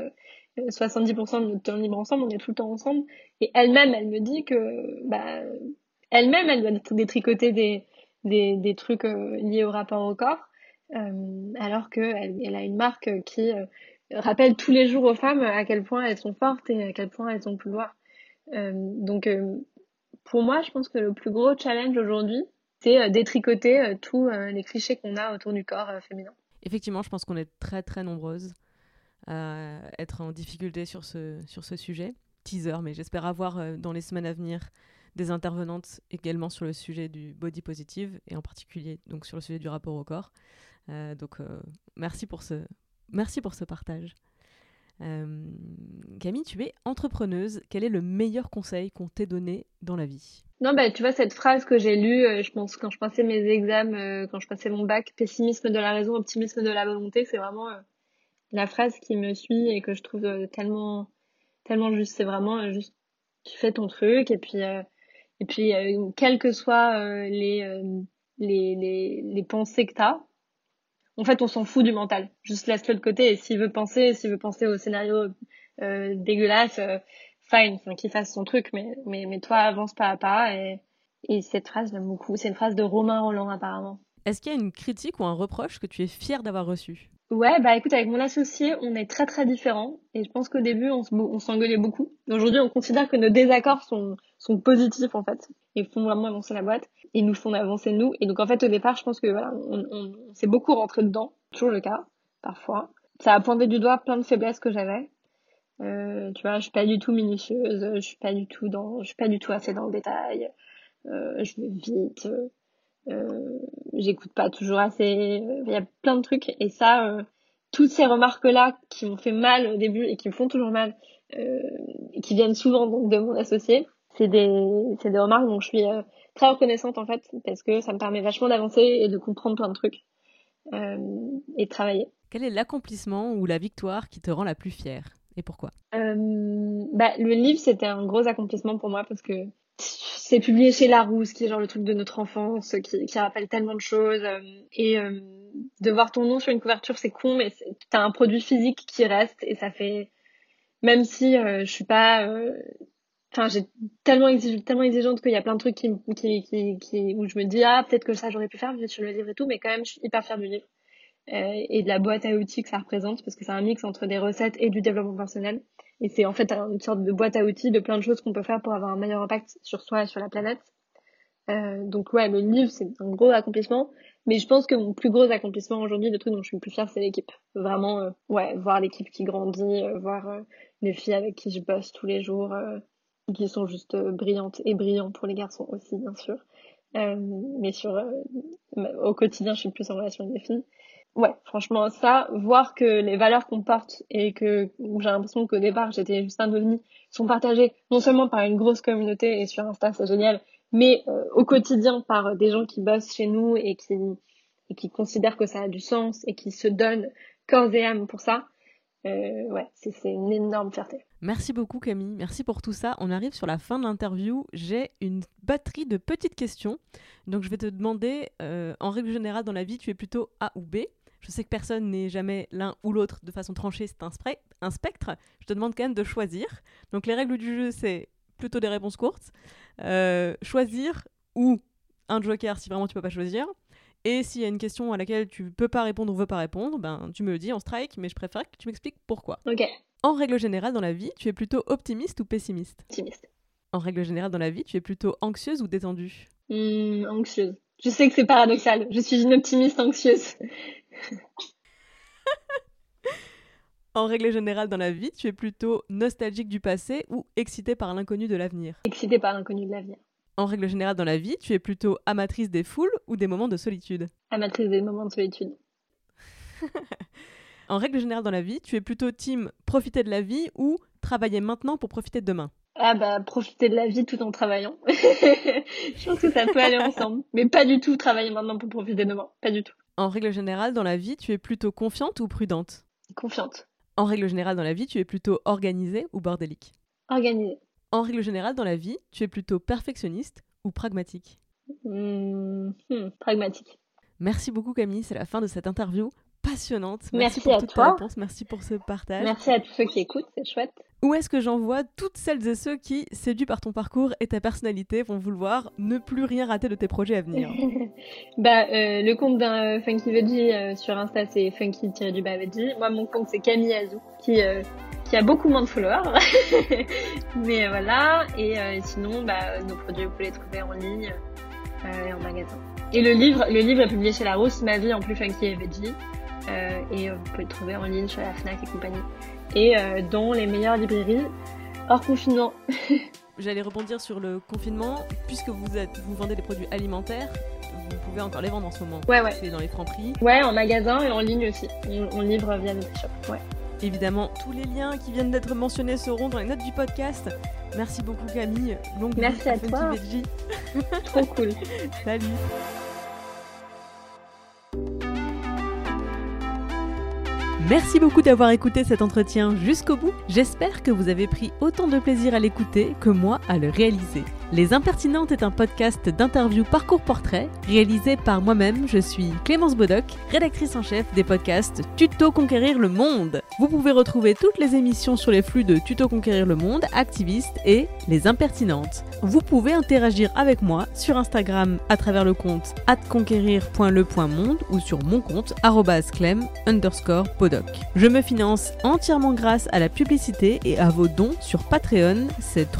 70% de notre temps libre ensemble, on est tout le temps ensemble. Et elle-même, elle me dit que, bah, elle-même, elle doit détricoter des, des, des trucs euh, liés au rapport au corps, euh, alors qu'elle elle a une marque qui euh, rappelle tous les jours aux femmes à quel point elles sont fortes et à quel point elles ont pouvoir. Euh, donc, pour moi, je pense que le plus gros challenge aujourd'hui, c'est détricoter tous les clichés qu'on a autour du corps féminin. Effectivement, je pense qu'on est très très nombreuses à être en difficulté sur ce, sur ce sujet. Teaser, mais j'espère avoir dans les semaines à venir des intervenantes également sur le sujet du body positive et en particulier donc sur le sujet du rapport au corps. Euh, donc euh, merci pour ce merci pour ce partage. Euh, Camille, tu es entrepreneuse. Quel est le meilleur conseil qu'on t'ait donné dans la vie? Non, bah tu vois cette phrase que j'ai lue, je pense quand je passais mes examens, quand je passais mon bac, pessimisme de la raison, optimisme de la volonté, c'est vraiment la phrase qui me suit et que je trouve tellement tellement juste. C'est vraiment juste tu fais ton truc et puis et puis, euh, quelles que soient euh, les, euh, les, les, les pensées que tu as, en fait, on s'en fout du mental. Juste laisse-le de côté. Et s'il veut penser, s'il veut penser au scénario euh, dégueulasse, fine, qu'il fasse son truc. Mais, mais, mais toi, avance pas à pas. Et, et cette phrase, j'aime beaucoup. C'est une phrase de Romain Roland, apparemment. Est-ce qu'il y a une critique ou un reproche que tu es fier d'avoir reçu? Ouais, bah écoute, avec mon associé, on est très très différents. Et je pense qu'au début, on s'engueulait beaucoup. Aujourd'hui, on considère que nos désaccords sont, sont positifs en fait. Et font vraiment avancer la boîte. Et nous font avancer nous. Et donc en fait, au départ, je pense que voilà, on, s'est beaucoup rentré dedans. Toujours le cas, parfois. Ça a pointé du doigt plein de faiblesses que j'avais. Euh, tu vois, je suis pas du tout minutieuse. Je suis pas du tout dans, je suis pas du tout assez dans le détail. Euh, je vais vite. Euh, j'écoute pas toujours assez. Il y a plein de trucs et ça, toutes ces remarques-là qui m'ont fait mal au début et qui me font toujours mal, qui viennent souvent donc de mon associé, c'est des, c'est des remarques dont je suis très reconnaissante en fait parce que ça me permet vachement d'avancer et de comprendre plein de trucs et de travailler. Quel est l'accomplissement ou la victoire qui te rend la plus fière et pourquoi? Euh, bah, Le livre, c'était un gros accomplissement pour moi parce que c'est publié chez Larousse, qui est genre le truc de notre enfance, qui, qui rappelle tellement de choses. Euh, et euh, de voir ton nom sur une couverture, c'est con, mais t'as un produit physique qui reste et ça fait. Même si euh, je suis pas. Enfin, j'ai tellement, tellement exigeante qu'il y a plein de trucs où je me dis, ah, peut-être que ça j'aurais pu faire sur le livre et tout, mais quand même, je suis hyper fière du livre. et de la boîte à outils que ça représente, parce que c'est un mix entre des recettes et du développement personnel. Et c'est en fait une sorte de boîte à outils de plein de choses qu'on peut faire pour avoir un meilleur impact sur soi et sur la planète. Euh, donc ouais, le livre, c'est un gros accomplissement. Mais je pense que mon plus gros accomplissement aujourd'hui, le truc dont je suis le plus fière, c'est l'équipe. Vraiment, euh, ouais, voir l'équipe qui grandit, euh, voir euh, les filles avec qui je bosse tous les jours, qui sont juste brillantes et brillants pour les garçons aussi, bien sûr. mais sur au quotidien, je suis plus en relation avec les filles ouais, franchement, ça, voir que les valeurs qu'on porte et que j'ai l'impression qu'au départ, j'étais juste un ovni, sont partagées non seulement par une grosse communauté et sur Insta, c'est génial, mais euh, au quotidien par des gens qui bossent chez nous et qui, et qui considèrent que ça a du sens et qui se donnent corps et âme pour ça. Euh, ouais, c'est une énorme fierté. Merci beaucoup Camille, merci pour tout ça. On arrive sur la fin de l'interview. J'ai une batterie de petites questions. Donc je vais te demander, euh, en règle générale dans la vie, tu es plutôt A ou B je sais que personne n'est jamais l'un ou l'autre de façon tranchée, c'est un, spectre. Je te demande quand même de choisir. Donc les règles du jeu, c'est plutôt des réponses courtes. Euh, choisir ou un joker si vraiment tu peux pas choisir. Et s'il y a une question à laquelle tu peux pas répondre ou veux pas répondre, ben tu me le dis en strike, mais je préfère que tu m'expliques pourquoi. Ok. En règle générale dans la vie, tu es plutôt optimiste ou pessimiste? Optimiste. En règle générale dans la vie, tu es plutôt anxieuse ou détendue? Hmm, Anxieuse. Je sais que c'est paradoxal. Je suis une optimiste anxieuse. en règle générale dans la vie, tu es plutôt nostalgique du passé ou excité par l'inconnu de l'avenir? Excité par l'inconnu de l'avenir. En règle générale dans la vie, tu es plutôt amatrice des foules ou des moments de solitude Amatrice des moments de solitude. en règle générale dans la vie, tu es plutôt team profiter de la vie ou travailler maintenant pour profiter de demain ah bah profiter de la vie tout en travaillant. je pense que ça peut aller ensemble, mais pas du tout travailler maintenant pour profiter de demain, pas du tout. En règle générale, dans la vie, tu es plutôt confiante ou prudente Confiante. En règle générale, dans la vie, tu es plutôt organisée ou bordélique Organisée. En règle générale, dans la vie, tu es plutôt perfectionniste ou pragmatique? Hmm, hmm, pragmatique. Merci beaucoup Camille, c'est la fin de cette interview passionnante. Merci pour à toutes tes toi. réponses, merci pour ce partage. Merci à tous ceux qui écoutent, c'est chouette. Où est-ce que j'envoie toutes celles et ceux qui, séduits par ton parcours et ta personnalité, vont vouloir ne plus rien rater de tes projets à venir? Bah, euh, le compte d'un Funky Veggie euh, sur Insta, c'est funky-veggie. Moi, mon compte, c'est Camille Azou, qui, euh, qui a beaucoup moins de followers. Mais euh, voilà. Et euh, sinon, bah, nos produits, vous pouvez les trouver en ligne euh, et en magasin. Et le livre, le livre est publié chez Larousse, Ma vie en plus funky et veggie. Euh, et vous pouvez le trouver en ligne sur la Fnac et compagnie. Et euh, dans les meilleures librairies hors confinement. J'allais rebondir sur le confinement. Puisque vous, êtes, vous vendez des produits alimentaires, vous pouvez encore les vendre en ce moment. Ouais, ouais. C'est dans les francs prix. Ouais, en magasin et en ligne aussi. On, on livre via notre shop. Ouais. Évidemment, tous les liens qui viennent d'être mentionnés seront dans les notes du podcast. Merci beaucoup Camille. Longue Merci à toi. Trop cool. Salut. Merci beaucoup d'avoir écouté cet entretien jusqu'au bout. J'espère que vous avez pris autant de plaisir à l'écouter que moi à le réaliser. Les Impertinentes est un podcast d'interview parcours portrait réalisé par moi-même. Je suis Clémence Bodoc, rédactrice en chef des podcasts Tuto Conquérir le Monde. Vous pouvez retrouver toutes les émissions sur les flux de Tuto Conquérir le Monde, Activiste et Les Impertinentes. Vous pouvez interagir avec moi sur Instagram à travers le compte atconquérir.le.monde ou sur mon compte clem underscore podoc. Je me finance entièrement grâce à la publicité et à vos dons sur Patreon, c'est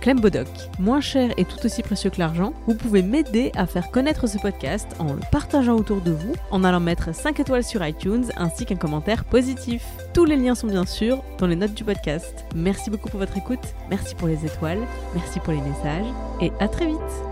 clembodoc. Moins cher et tout aussi précieux que l'argent, vous pouvez m'aider à faire connaître ce podcast en le partageant autour de vous, en allant mettre 5 étoiles sur iTunes ainsi qu'un commentaire positif. Tous les liens sont bien sûr dans les notes du podcast. Merci beaucoup pour votre écoute, merci pour les étoiles, merci pour les messages et à très vite